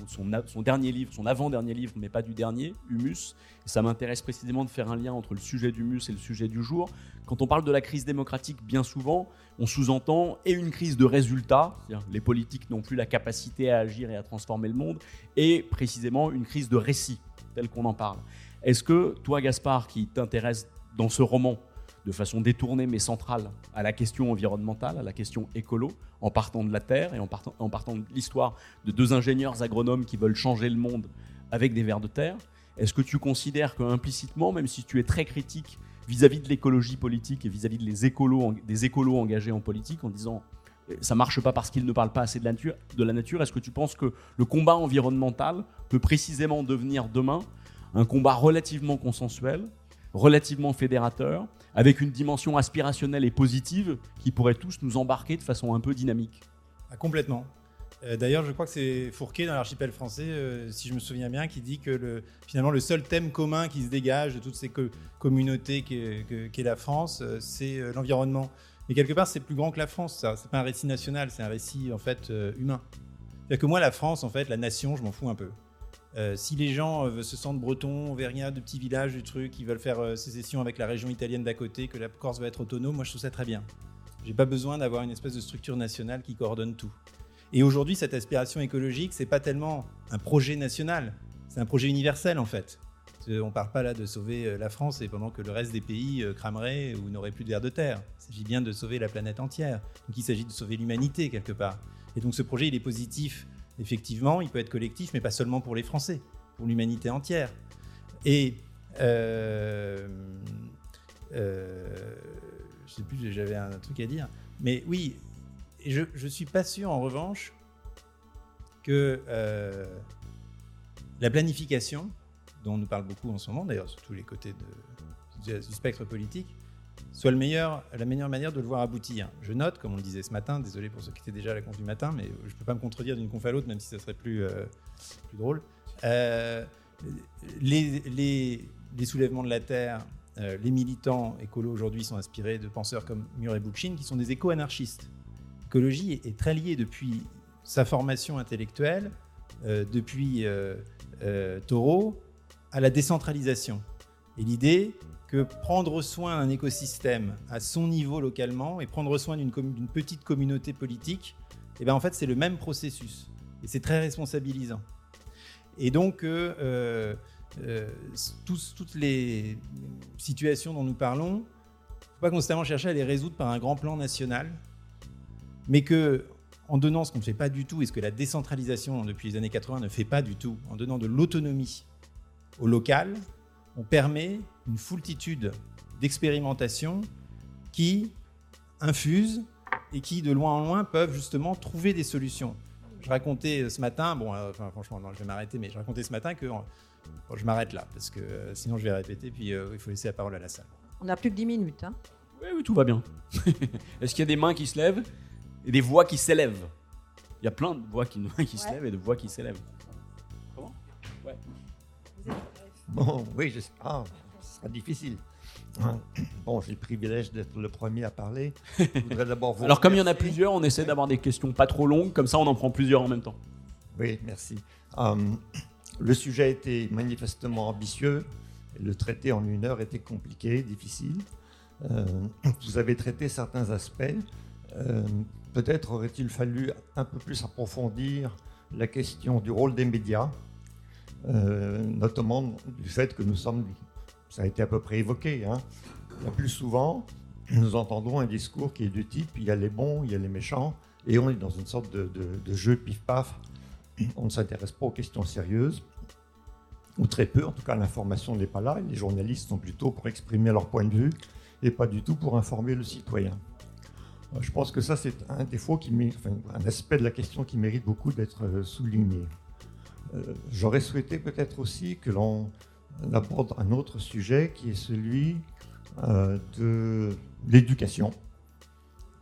Speaker 2: dernier livre, son avant-dernier livre, mais pas du dernier, Humus. Ça m'intéresse précisément de faire un lien entre le sujet d'Humus et le sujet du jour. Quand on parle de la crise démocratique, bien souvent, on sous-entend et une crise de résultats, les politiques n'ont plus la capacité à agir et à transformer le monde, et précisément une crise de récit, tel qu'on en parle. Est-ce que toi, Gaspard, qui t'intéresse dans ce roman de façon détournée mais centrale à la question environnementale, à la question écolo, en partant de la Terre et en partant, en partant de l'histoire de deux ingénieurs agronomes qui veulent changer le monde avec des vers de terre, est-ce que tu considères que implicitement, même si tu es très critique vis-à-vis de l'écologie politique et vis-à-vis de les écolos, des écolos engagés en politique, en disant euh, ça marche pas parce qu'ils ne parlent pas assez de de la nature, est-ce que tu penses que le combat environnemental peut précisément devenir demain un combat relativement consensuel, relativement fédérateur, avec une dimension aspirationnelle et positive qui pourrait tous nous embarquer de façon un peu dynamique
Speaker 4: Ah, complètement. Euh, D'ailleurs, je crois que c'est Fourquet dans l'archipel français, euh, si je me souviens bien, qui dit que le, finalement le seul thème commun qui se dégage de toutes ces co- communautés qu'est que- qu'est la France, euh, c'est l'environnement. Mais quelque part, c'est plus grand que la France. Ça, c'est pas un récit national, c'est un récit en fait humain. C'est-à-dire que moi, la France, en fait, la nation, je m'en fous un peu. Euh, si les gens euh, se sentent bretons, auvergnats, de petits villages, du truc, ils veulent faire euh, sécession avec la région italienne d'à côté, que la Corse va être autonome, moi je trouve ça très bien. J'ai pas besoin d'avoir une espèce de structure nationale qui coordonne tout. Et aujourd'hui, cette aspiration écologique, c'est pas tellement un projet national, c'est un projet universel en fait. Que On parle pas là de sauver euh, la France et pendant que le reste des pays euh, cramerait ou n'aurait plus de vers de terre. Il s'agit bien de sauver la planète entière. Donc il s'agit de sauver l'humanité quelque part. Et donc ce projet, il est positif effectivement, il peut être collectif, mais pas seulement pour les Français, pour l'humanité entière. Et euh, euh, sais plus, j'avais un truc à dire, mais oui, je ne suis pas sûr en revanche que euh, la planification, dont on nous parle beaucoup en ce moment, d'ailleurs sur tous les côtés du spectre politique, soit le meilleur, la meilleure manière de le voir aboutir. Je note, comme on le disait ce matin, désolé pour ceux qui étaient déjà à la conf du matin, mais je ne peux pas me contredire d'une conf à l'autre, même si ça serait plus, euh, drôle. Euh, les, soulèvements de la Terre, euh, les militants écolos aujourd'hui sont inspirés de penseurs comme Murray Bookchin, qui sont des éco-anarchistes. L'écologie est, est, très liée depuis sa formation intellectuelle, depuis Thoreau, à la décentralisation. Et l'idée, que prendre soin d'un écosystème à son niveau localement et prendre soin d'une petite communauté politique, et eh bien en fait c'est le même processus et c'est très responsabilisant. Et donc euh, euh, euh toutes les situations dont nous parlons, il ne faut pas constamment chercher à les résoudre par un grand plan national, mais que en donnant ce qu'on ne fait pas du tout et ce que la décentralisation depuis les années 80 ne fait pas du tout, en donnant de l'autonomie au local, on permet une foultitude d'expérimentations qui infusent et qui, de loin en loin, peuvent justement trouver des solutions. Je racontais ce matin, bon, euh, franchement, non, je vais m'arrêter, mais je racontais ce matin que je m'arrête là, parce que euh, sinon je vais répéter, puis euh, il faut laisser la parole à la salle.
Speaker 1: On a plus que 10 minutes. Hein
Speaker 2: oui, oui, tout va bien. Est-ce qu'il y a des mains qui se lèvent et des voix qui s'élèvent? Il y a plein de voix qui, qui se lèvent et de voix qui s'élèvent. Comment? Ouais.
Speaker 6: Bon, oui, ah, ce sera difficile. Bon, j'ai le privilège d'être le premier à parler.
Speaker 2: d'abord Alors, comme il y en a plusieurs, on essaie d'avoir des questions pas trop longues, comme ça on en prend plusieurs en même temps.
Speaker 6: Oui, merci. Hum, le sujet été manifestement ambitieux. Le traiter en une heure était compliqué, difficile. Euh, vous avez traité certains aspects. Euh, peut-être aurait-il fallu un peu plus approfondir la question du rôle des médias euh, notamment du fait que nous sommes, ça a été à peu près évoqué, hein, la plus souvent, nous entendons un discours qui est du type il y a les bons, il y a les méchants, et on est dans une sorte de, jeu pif-paf. On ne s'intéresse pas aux questions sérieuses, ou très peu, en tout cas l'information n'est pas là, les journalistes sont plutôt pour exprimer leur point de vue, et pas du tout pour informer le citoyen. Euh, je pense que ça, c'est un défaut, qui, un aspect de la question qui mérite beaucoup d'être euh, souligné. Euh, j'aurais souhaité peut-être aussi que l'on aborde un autre sujet qui est celui euh, de l'éducation,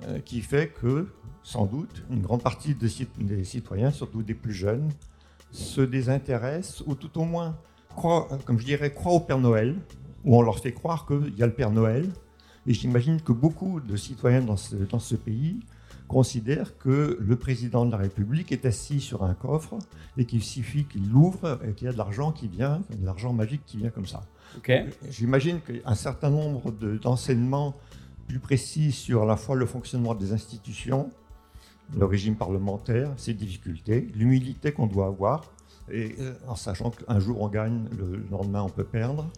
Speaker 6: euh, qui fait que, sans doute, une grande partie des citoyens, surtout des plus jeunes, se désintéressent, ou tout au moins, croient, comme je dirais, croient au Père Noël, ou on leur fait croire qu'il y a le Père Noël. Et j'imagine que beaucoup de citoyens dans ce pays considère que le président de la République est assis sur un coffre et qu'il suffit qu'il l'ouvre et qu'il y a de l'argent qui vient, de l'argent magique qui vient comme ça. J'imagine qu'un certain nombre d'enseignements plus précis sur à la fois le fonctionnement des institutions, le régime parlementaire, ses difficultés, l'humilité qu'on doit avoir, et euh, en sachant qu'un jour on gagne, le lendemain on peut perdre,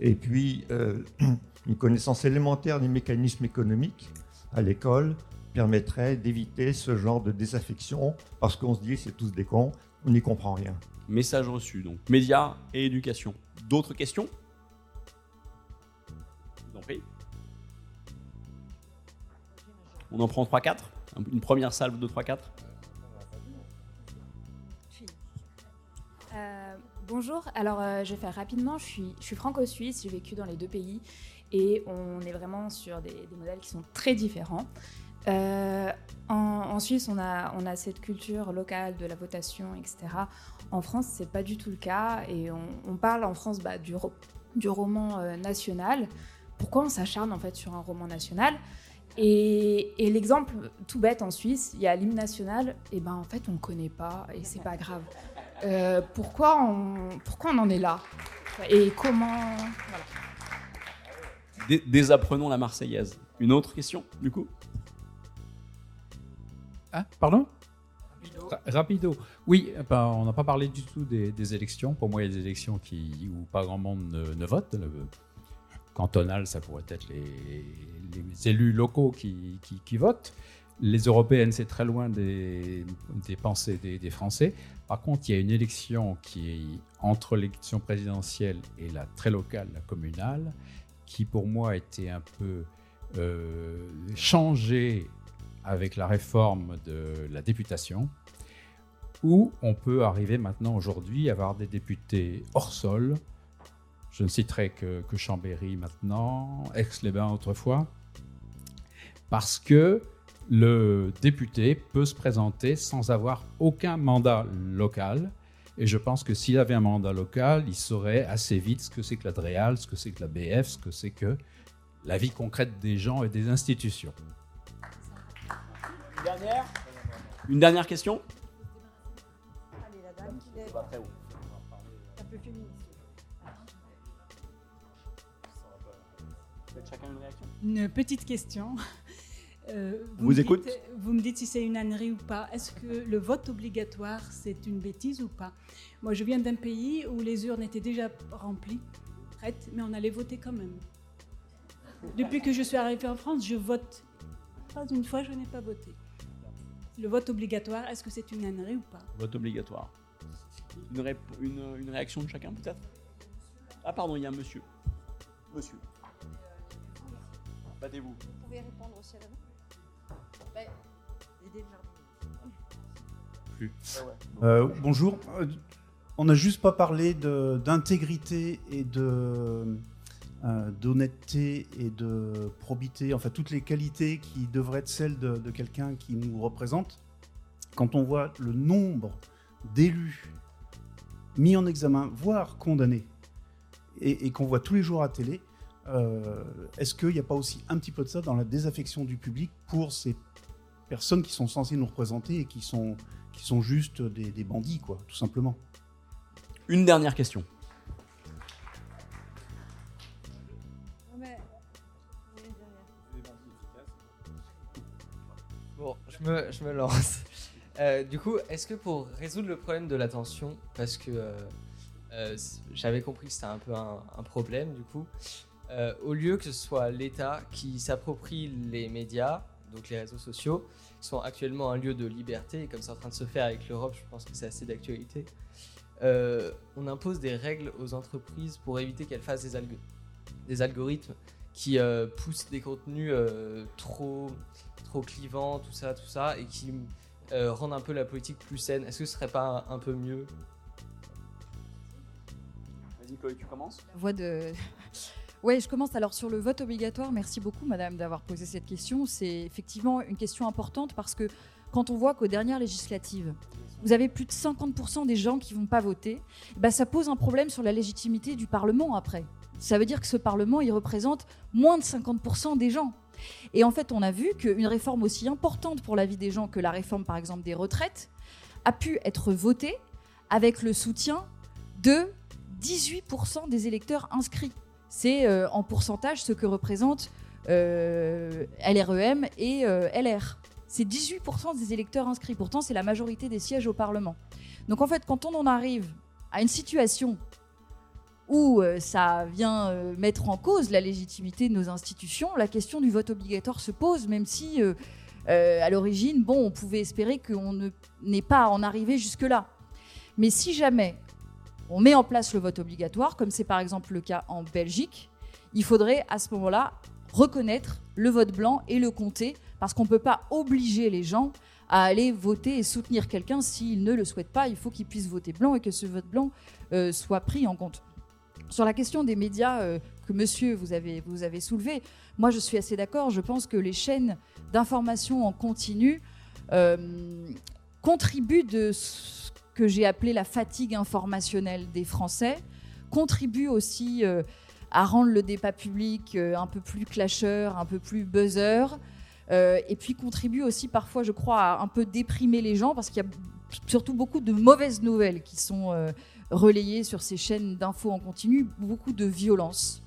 Speaker 6: et puis euh, une connaissance élémentaire des mécanismes économiques à l'école, permettrait d'éviter ce genre de désaffection parce qu'on se dit c'est tous des cons, on n'y comprend rien.
Speaker 2: Message reçu donc. Médias et éducation. D'autres questions? Vous en prie. On en prend 3-4 Une première salve de 3-4
Speaker 7: euh, Bonjour, alors euh, je vais faire rapidement. Je suis, je suis franco-suisse, j'ai vécu dans les deux pays et on est vraiment sur des, des modèles qui sont très différents. Euh, en, Suisse, on a, cette culture locale de la votation, etc. En France, c'est pas du tout le cas. Et on, parle en France bah, du, roman euh, national. Pourquoi on s'acharne en fait sur un roman national? Et, l'exemple tout bête en Suisse, il y a l'hymne national. Et ben en fait, on ne connaît pas et c'est pas grave. Euh, pourquoi on en est là? Et comment
Speaker 2: Désapprenons la Marseillaise. Une autre question, du coup?
Speaker 8: Ah, pardon Rapido. Oui, ben, on n'a pas parlé du tout des, élections. Pour moi, il y a des élections qui, où pas grand monde ne, vote. Le cantonal, ça pourrait être les, élus locaux qui, qui, votent. les européennes, c'est très loin des, des pensées des, des, Français. Par contre, il y a une élection qui est entre l'élection présidentielle et la très locale, la communale, qui pour moi a été un peu euh, changée avec la réforme de la députation, où on peut arriver maintenant aujourd'hui à avoir des députés hors sol. Je ne citerai que, Chambéry maintenant, Aix-les-Bains autrefois, parce que le député peut se présenter sans avoir aucun mandat local. Et je pense que s'il avait un mandat local, il saurait assez vite ce que c'est que la DREAL, ce que c'est que la BF, ce que c'est que la vie concrète des gens et des institutions.
Speaker 2: Une dernière, Une dernière question
Speaker 9: Allez, la dame qui est un peu féministe.
Speaker 10: Une petite question. Euh,
Speaker 2: vous, vous
Speaker 10: me
Speaker 2: écoute
Speaker 10: dites, Vous me dites si c'est une ânerie ou pas. Est-ce que le vote obligatoire, c'est une bêtise ou pas? Moi, je viens d'un pays où les urnes étaient déjà remplies, prêtes, mais on allait voter quand même. Depuis que je suis arrivée en France, je vote. Pas une fois, je n'ai pas voté. Le vote obligatoire, est-ce que c'est une ânerie ou pas
Speaker 2: Vote obligatoire. Une, ré une, une, réaction de chacun, peut-être? Ah, pardon, il y a un monsieur. Monsieur. Battez-vous.
Speaker 9: Vous pouvez répondre aussi à la ben,
Speaker 11: Plus. Euh, bonjour. On n'a juste pas parlé d'intégrité et de euh, d'honnêteté et de probité, enfin toutes les qualités qui devraient être celles de, quelqu'un qui nous représente. Quand on voit le nombre d'élus mis en examen, voire condamnés, et, et qu'on voit tous les jours à télé, euh, est-ce qu'il n'y a pas aussi un petit peu de ça dans la désaffection du public pour ces personnes qui sont censées nous représenter et qui sont, qui sont juste des, des bandits, quoi, tout simplement?
Speaker 2: Une dernière question.
Speaker 12: Je me, lance. Euh, du coup, est-ce que pour résoudre le problème de l'attention, parce que euh, euh, j'avais compris que c'était un peu un, problème, du coup, au lieu que ce soit l'État qui s'approprie les médias, donc les réseaux sociaux, qui sont actuellement un lieu de liberté, et comme c'est en train de se faire avec l'Europe, je pense que c'est assez d'actualité, on impose des règles aux entreprises pour éviter qu'elles fassent des, des, algorithmes qui poussent des contenus trop, trop clivants, tout ça, tout ça, et qui euh, rendent un peu la politique plus saine. Est-ce que ce serait pas un, un peu mieux?
Speaker 2: Vas-y, Chloé, tu commences?
Speaker 3: La voix de. Oui, je commence alors sur le vote obligatoire. Merci beaucoup, madame, d'avoir posé cette question. C'est effectivement une question importante parce que quand on voit qu'aux dernières législatives, vous avez plus de 50% des gens qui vont pas voter, bah ça pose un problème sur la légitimité du Parlement après. Ça veut dire que ce Parlement, il représente moins de 50% des gens. Et en fait, on a vu qu'une réforme aussi importante pour la vie des gens que la réforme, par exemple, des retraites, a pu être votée avec le soutien de 18% des électeurs inscrits c'est euh, en pourcentage ce que représentent euh, LREM et euh, LR. C'est 18% des électeurs inscrits. Pourtant, c'est la majorité des sièges au Parlement. Donc en fait, quand on en arrive à une situation où euh, ça vient euh, mettre en cause la légitimité de nos institutions, la question du vote obligatoire se pose, même si euh, à l'origine, bon, on pouvait espérer qu'on n'ait pas à en arriver jusque-là. Mais si jamais on met en place le vote obligatoire, comme c'est par exemple le cas en Belgique, il faudrait à ce moment-là reconnaître le vote blanc et le compter, parce qu'on ne peut pas obliger les gens à aller voter et soutenir quelqu'un s'ils ne le souhaitent pas. Il faut qu'ils puissent voter blanc et que ce vote blanc soit pris en compte. Sur la question des médias euh, que monsieur vous avez, vous avez soulevé, moi je suis assez d'accord. Je pense que les chaînes d'information en continu euh, contribuent de que j'ai appelé la fatigue informationnelle des Français, contribue aussi euh, à rendre le débat public un peu plus clasheur, un peu plus buzzer, et puis contribue aussi parfois, je crois, à un peu déprimer les gens, parce qu'il y a surtout beaucoup de mauvaises nouvelles qui sont relayées sur ces chaînes d'infos en continu, beaucoup de violence.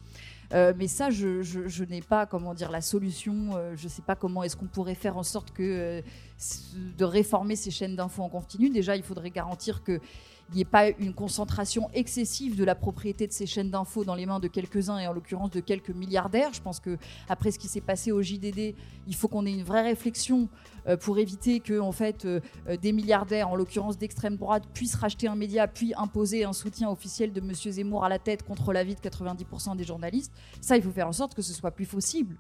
Speaker 3: Euh, mais ça, je, je, n'ai pas, comment dire, la solution. Euh, je ne sais pas comment est-ce qu'on pourrait faire en sorte que euh, de réformer ces chaînes d'infos en continu. Déjà, il faudrait garantir qu'il il n'y ait pas une concentration excessive de la propriété de ces chaînes d'infos dans les mains de quelques-uns et en l'occurrence de quelques milliardaires. Je pense que après ce qui s'est passé au JDD, il faut qu'on ait une vraie réflexion euh, pour éviter que en fait euh, euh, des milliardaires, en l'occurrence d'extrême droite, puissent racheter un média puis imposer un soutien officiel de Monsieur Zemmour à la tête contre l'avis de 90% des journalistes. Ça, il faut faire en sorte que ce soit plus possible.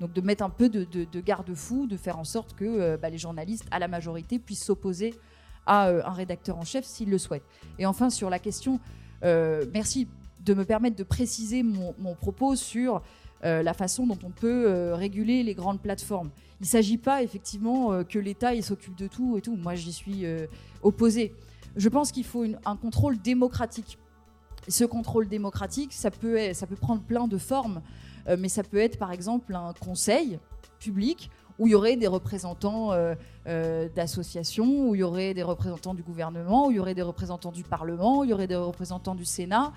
Speaker 3: Donc de mettre un peu de, de, garde-fou, de faire en sorte que bah, les journalistes à la majorité puissent s'opposer à un rédacteur en chef s'ils le souhaitent. Et enfin sur la question, merci de me permettre de préciser mon, propos sur la façon dont on peut réguler les grandes plateformes il ne s'agit pas effectivement euh, que l'État s'occupe de tout et tout. Moi, j'y suis euh, opposée. Je pense qu'il faut un contrôle démocratique. ce contrôle démocratique, ça peut, ça peut prendre plein de formes, euh, mais ça peut être par exemple un conseil public où il y aurait des représentants d'associations, où il y aurait des représentants du gouvernement, où il y aurait des représentants du Parlement, où il y aurait des représentants du Sénat.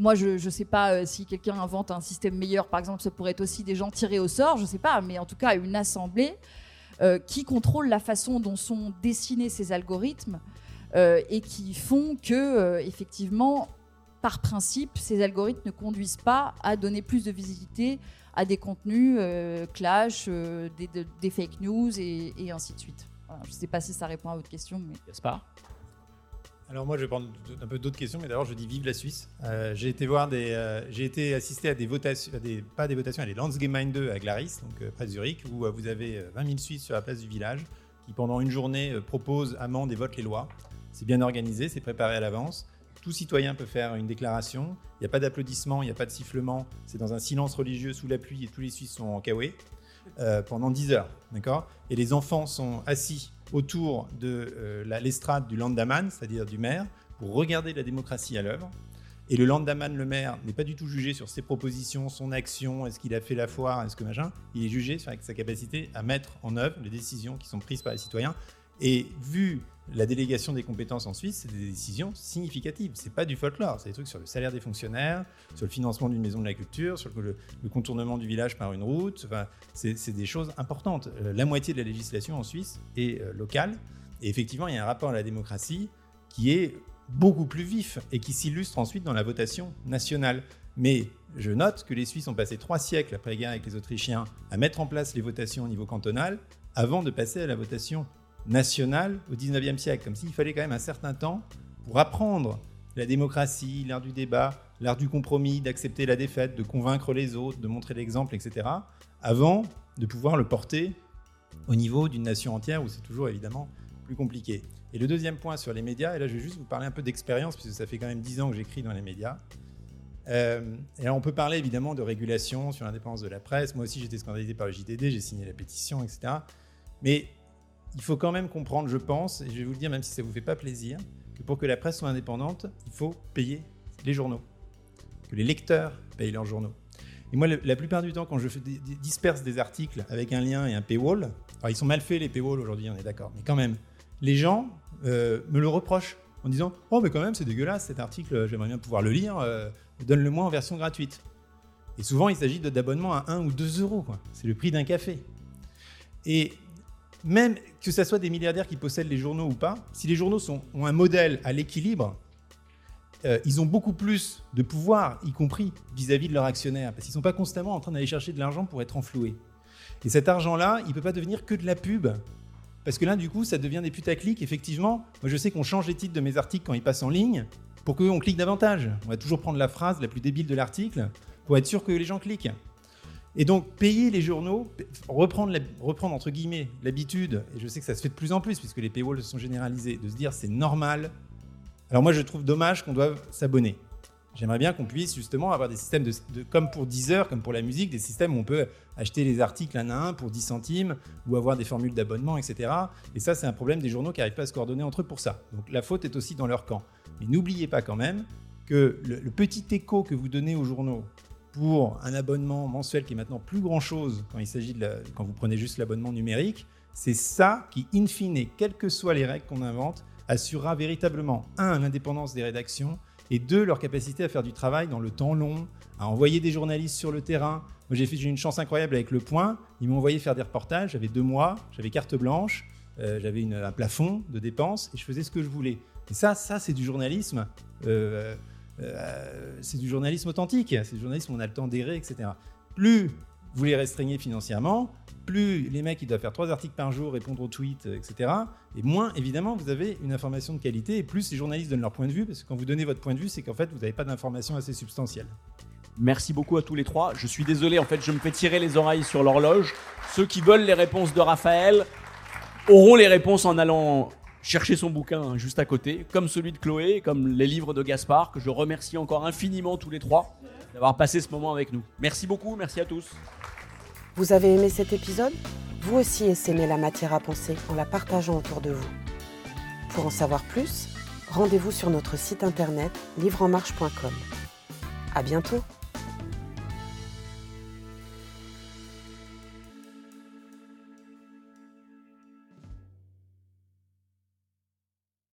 Speaker 3: Moi, je ne sais pas euh, si quelqu'un invente un système meilleur, par exemple, ça pourrait être aussi des gens tirés au sort, je ne sais pas, mais en tout cas, une assemblée euh, qui contrôle la façon dont sont dessinés ces algorithmes euh, et qui font que, effectivement, par principe, ces algorithmes ne conduisent pas à donner plus de visibilité à des contenus clash, des, fake news et, ainsi de suite. je ne sais pas si ça répond à votre question. Mais...
Speaker 2: pas
Speaker 4: alors moi, je vais prendre un peu d'autres questions, mais d'abord, je dis vive la Suisse. Euh, j'ai été voir des, euh, j'ai été assisté à des votations, des, pas des votations, à des Landsgemeinde 2 à Glaris, donc euh, près de Zurich, où vous avez 20 000 Suisses sur la place du village qui, pendant une journée, proposent, amendent et votent les lois. C'est bien organisé, c'est préparé à l'avance. Tout citoyen peut faire une déclaration. Il n'y a pas d'applaudissements, il n'y a pas de sifflement. C'est dans un silence religieux sous la pluie et tous les Suisses sont en kawé pendant 10 heures, d'accord? Et les enfants sont assis autour de euh, l'estrade du Landaman, c'est-à-dire du maire, pour regarder la démocratie à l'œuvre. Et le Landaman, le maire, n'est pas du tout jugé sur ses propositions, son action, est-ce qu'il a fait la foire, est-ce que machin. Il est jugé sur sa capacité à mettre en œuvre les décisions qui sont prises par les citoyens. Et vu la délégation des compétences en Suisse, c'est des décisions significatives. C'est pas du folklore. C'est des trucs sur le salaire des fonctionnaires, sur le financement d'une maison de la culture, sur le, contournement du village par une route. Enfin, c'est des choses importantes. Euh, la moitié de la législation en Suisse est euh, locale. Et effectivement, il y a un rapport à la démocratie qui est beaucoup plus vif et qui s'illustre ensuite dans la votation nationale. Mais je note que les Suisses ont passé trois siècles après la guerre avec les Autrichiens à mettre en place les votations au niveau cantonal avant de passer à la votation nationale au 19e siècle, comme s'il fallait quand même un certain temps pour apprendre la démocratie, l'art du débat, l'art du compromis, d'accepter la défaite, de convaincre les autres, de montrer l'exemple, etc., avant de pouvoir le porter au niveau d'une nation entière où c'est toujours évidemment plus compliqué. Et le deuxième point sur les médias, et là je vais juste vous parler un peu d'expérience, puisque ça fait quand même dix ans que j'écris dans les médias. Euh, et là on peut parler évidemment de régulation sur l'indépendance de la presse. Moi aussi j'étais scandalisé par le JDD, j'ai signé la pétition, etc. Mais il faut quand même comprendre, je pense, et je vais vous le dire même si ça ne vous fait pas plaisir, que pour que la presse soit indépendante, il faut payer les journaux, que les lecteurs payent leurs journaux. Et moi, la plupart du temps, quand je disperse des articles avec un lien et un paywall, alors ils sont mal faits les paywalls aujourd'hui, on est d'accord, mais quand même, les gens euh, me le reprochent en disant Oh, mais quand même, c'est dégueulasse cet article, j'aimerais bien pouvoir le lire, euh, donne-le-moi en version gratuite. Et souvent, il s'agit d'abonnements à 1 ou 2 euros, c'est le prix d'un café. Et même que ce soit des milliardaires qui possèdent les journaux ou pas, si les journaux ont un modèle à l'équilibre, euh, ils ont beaucoup plus de pouvoir, y compris vis-à-vis de leurs actionnaires, parce qu'ils ne sont pas constamment en train d'aller chercher de l'argent pour être enfloués. Et cet argent-là, il ne peut pas devenir que de la pub. Parce que là, du coup, ça devient des putaclics. Effectivement, moi, je sais qu'on change les titres de mes articles quand ils passent en ligne pour qu'on clique davantage. On va toujours prendre la phrase la plus débile de l'article pour être sûr que les gens cliquent. Et donc, payer les journaux, reprendre, reprendre entre guillemets l'habitude, et je sais que ça se fait de plus en plus puisque les paywalls sont généralisés, de se dire c'est normal. Alors, moi, je trouve dommage qu'on doive s'abonner. J'aimerais bien qu'on puisse justement avoir des systèmes de, comme pour Deezer, comme pour la musique, des systèmes où on peut acheter les articles un à un pour 10 centimes ou avoir des formules d'abonnement, etc. Et ça, c'est un problème des journaux qui n'arrivent pas à se coordonner entre eux pour ça. Donc la faute est aussi dans leur camp. Mais n'oubliez pas quand même que le petit écho que vous donnez aux journaux pour un abonnement mensuel qui est maintenant plus grand chose quand il s'agit de quand vous prenez juste l'abonnement numérique, c'est ça qui, in fine, quelles que soient les règles qu'on invente, assurera véritablement, un, l'indépendance des rédactions, et deux, leur capacité à faire du travail dans le temps long, à envoyer des journalistes sur le terrain. Moi, j'ai eu une chance incroyable avec Le Point. Ils m'ont envoyé faire des reportages. J'avais deux mois, j'avais carte blanche, euh, j'avais un plafond de dépenses et je faisais ce que je voulais. Et ça, ça c'est du journalisme. euh, euh, c'est du journalisme authentique. C'est du journalisme où on a le temps d'errer, etc. Plus vous les restreignez financièrement, plus les mecs ils doivent faire trois articles par jour, répondre aux tweets, etc. Et moins évidemment vous avez une information de qualité. Et plus les journalistes donnent leur point de vue, parce que quand vous donnez votre point de vue, c'est qu'en fait vous n'avez pas d'informations assez substantielles.
Speaker 2: Merci beaucoup à tous les trois. Je suis désolé, en fait, je me fais tirer les oreilles sur l'horloge. Ceux qui veulent les réponses de Raphaël auront les réponses en allant chercher son bouquin hein, juste à côté, comme celui de Chloé, comme les livres de Gaspard, que je remercie encore infiniment tous les trois d'avoir passé ce moment avec nous. Merci beaucoup, merci à tous.
Speaker 1: Vous avez aimé cet épisode? Vous aussi essaimez la matière à penser en la partageant autour de vous. Pour en savoir plus, rendez-vous sur notre site internet livreenmarche.com. À bientôt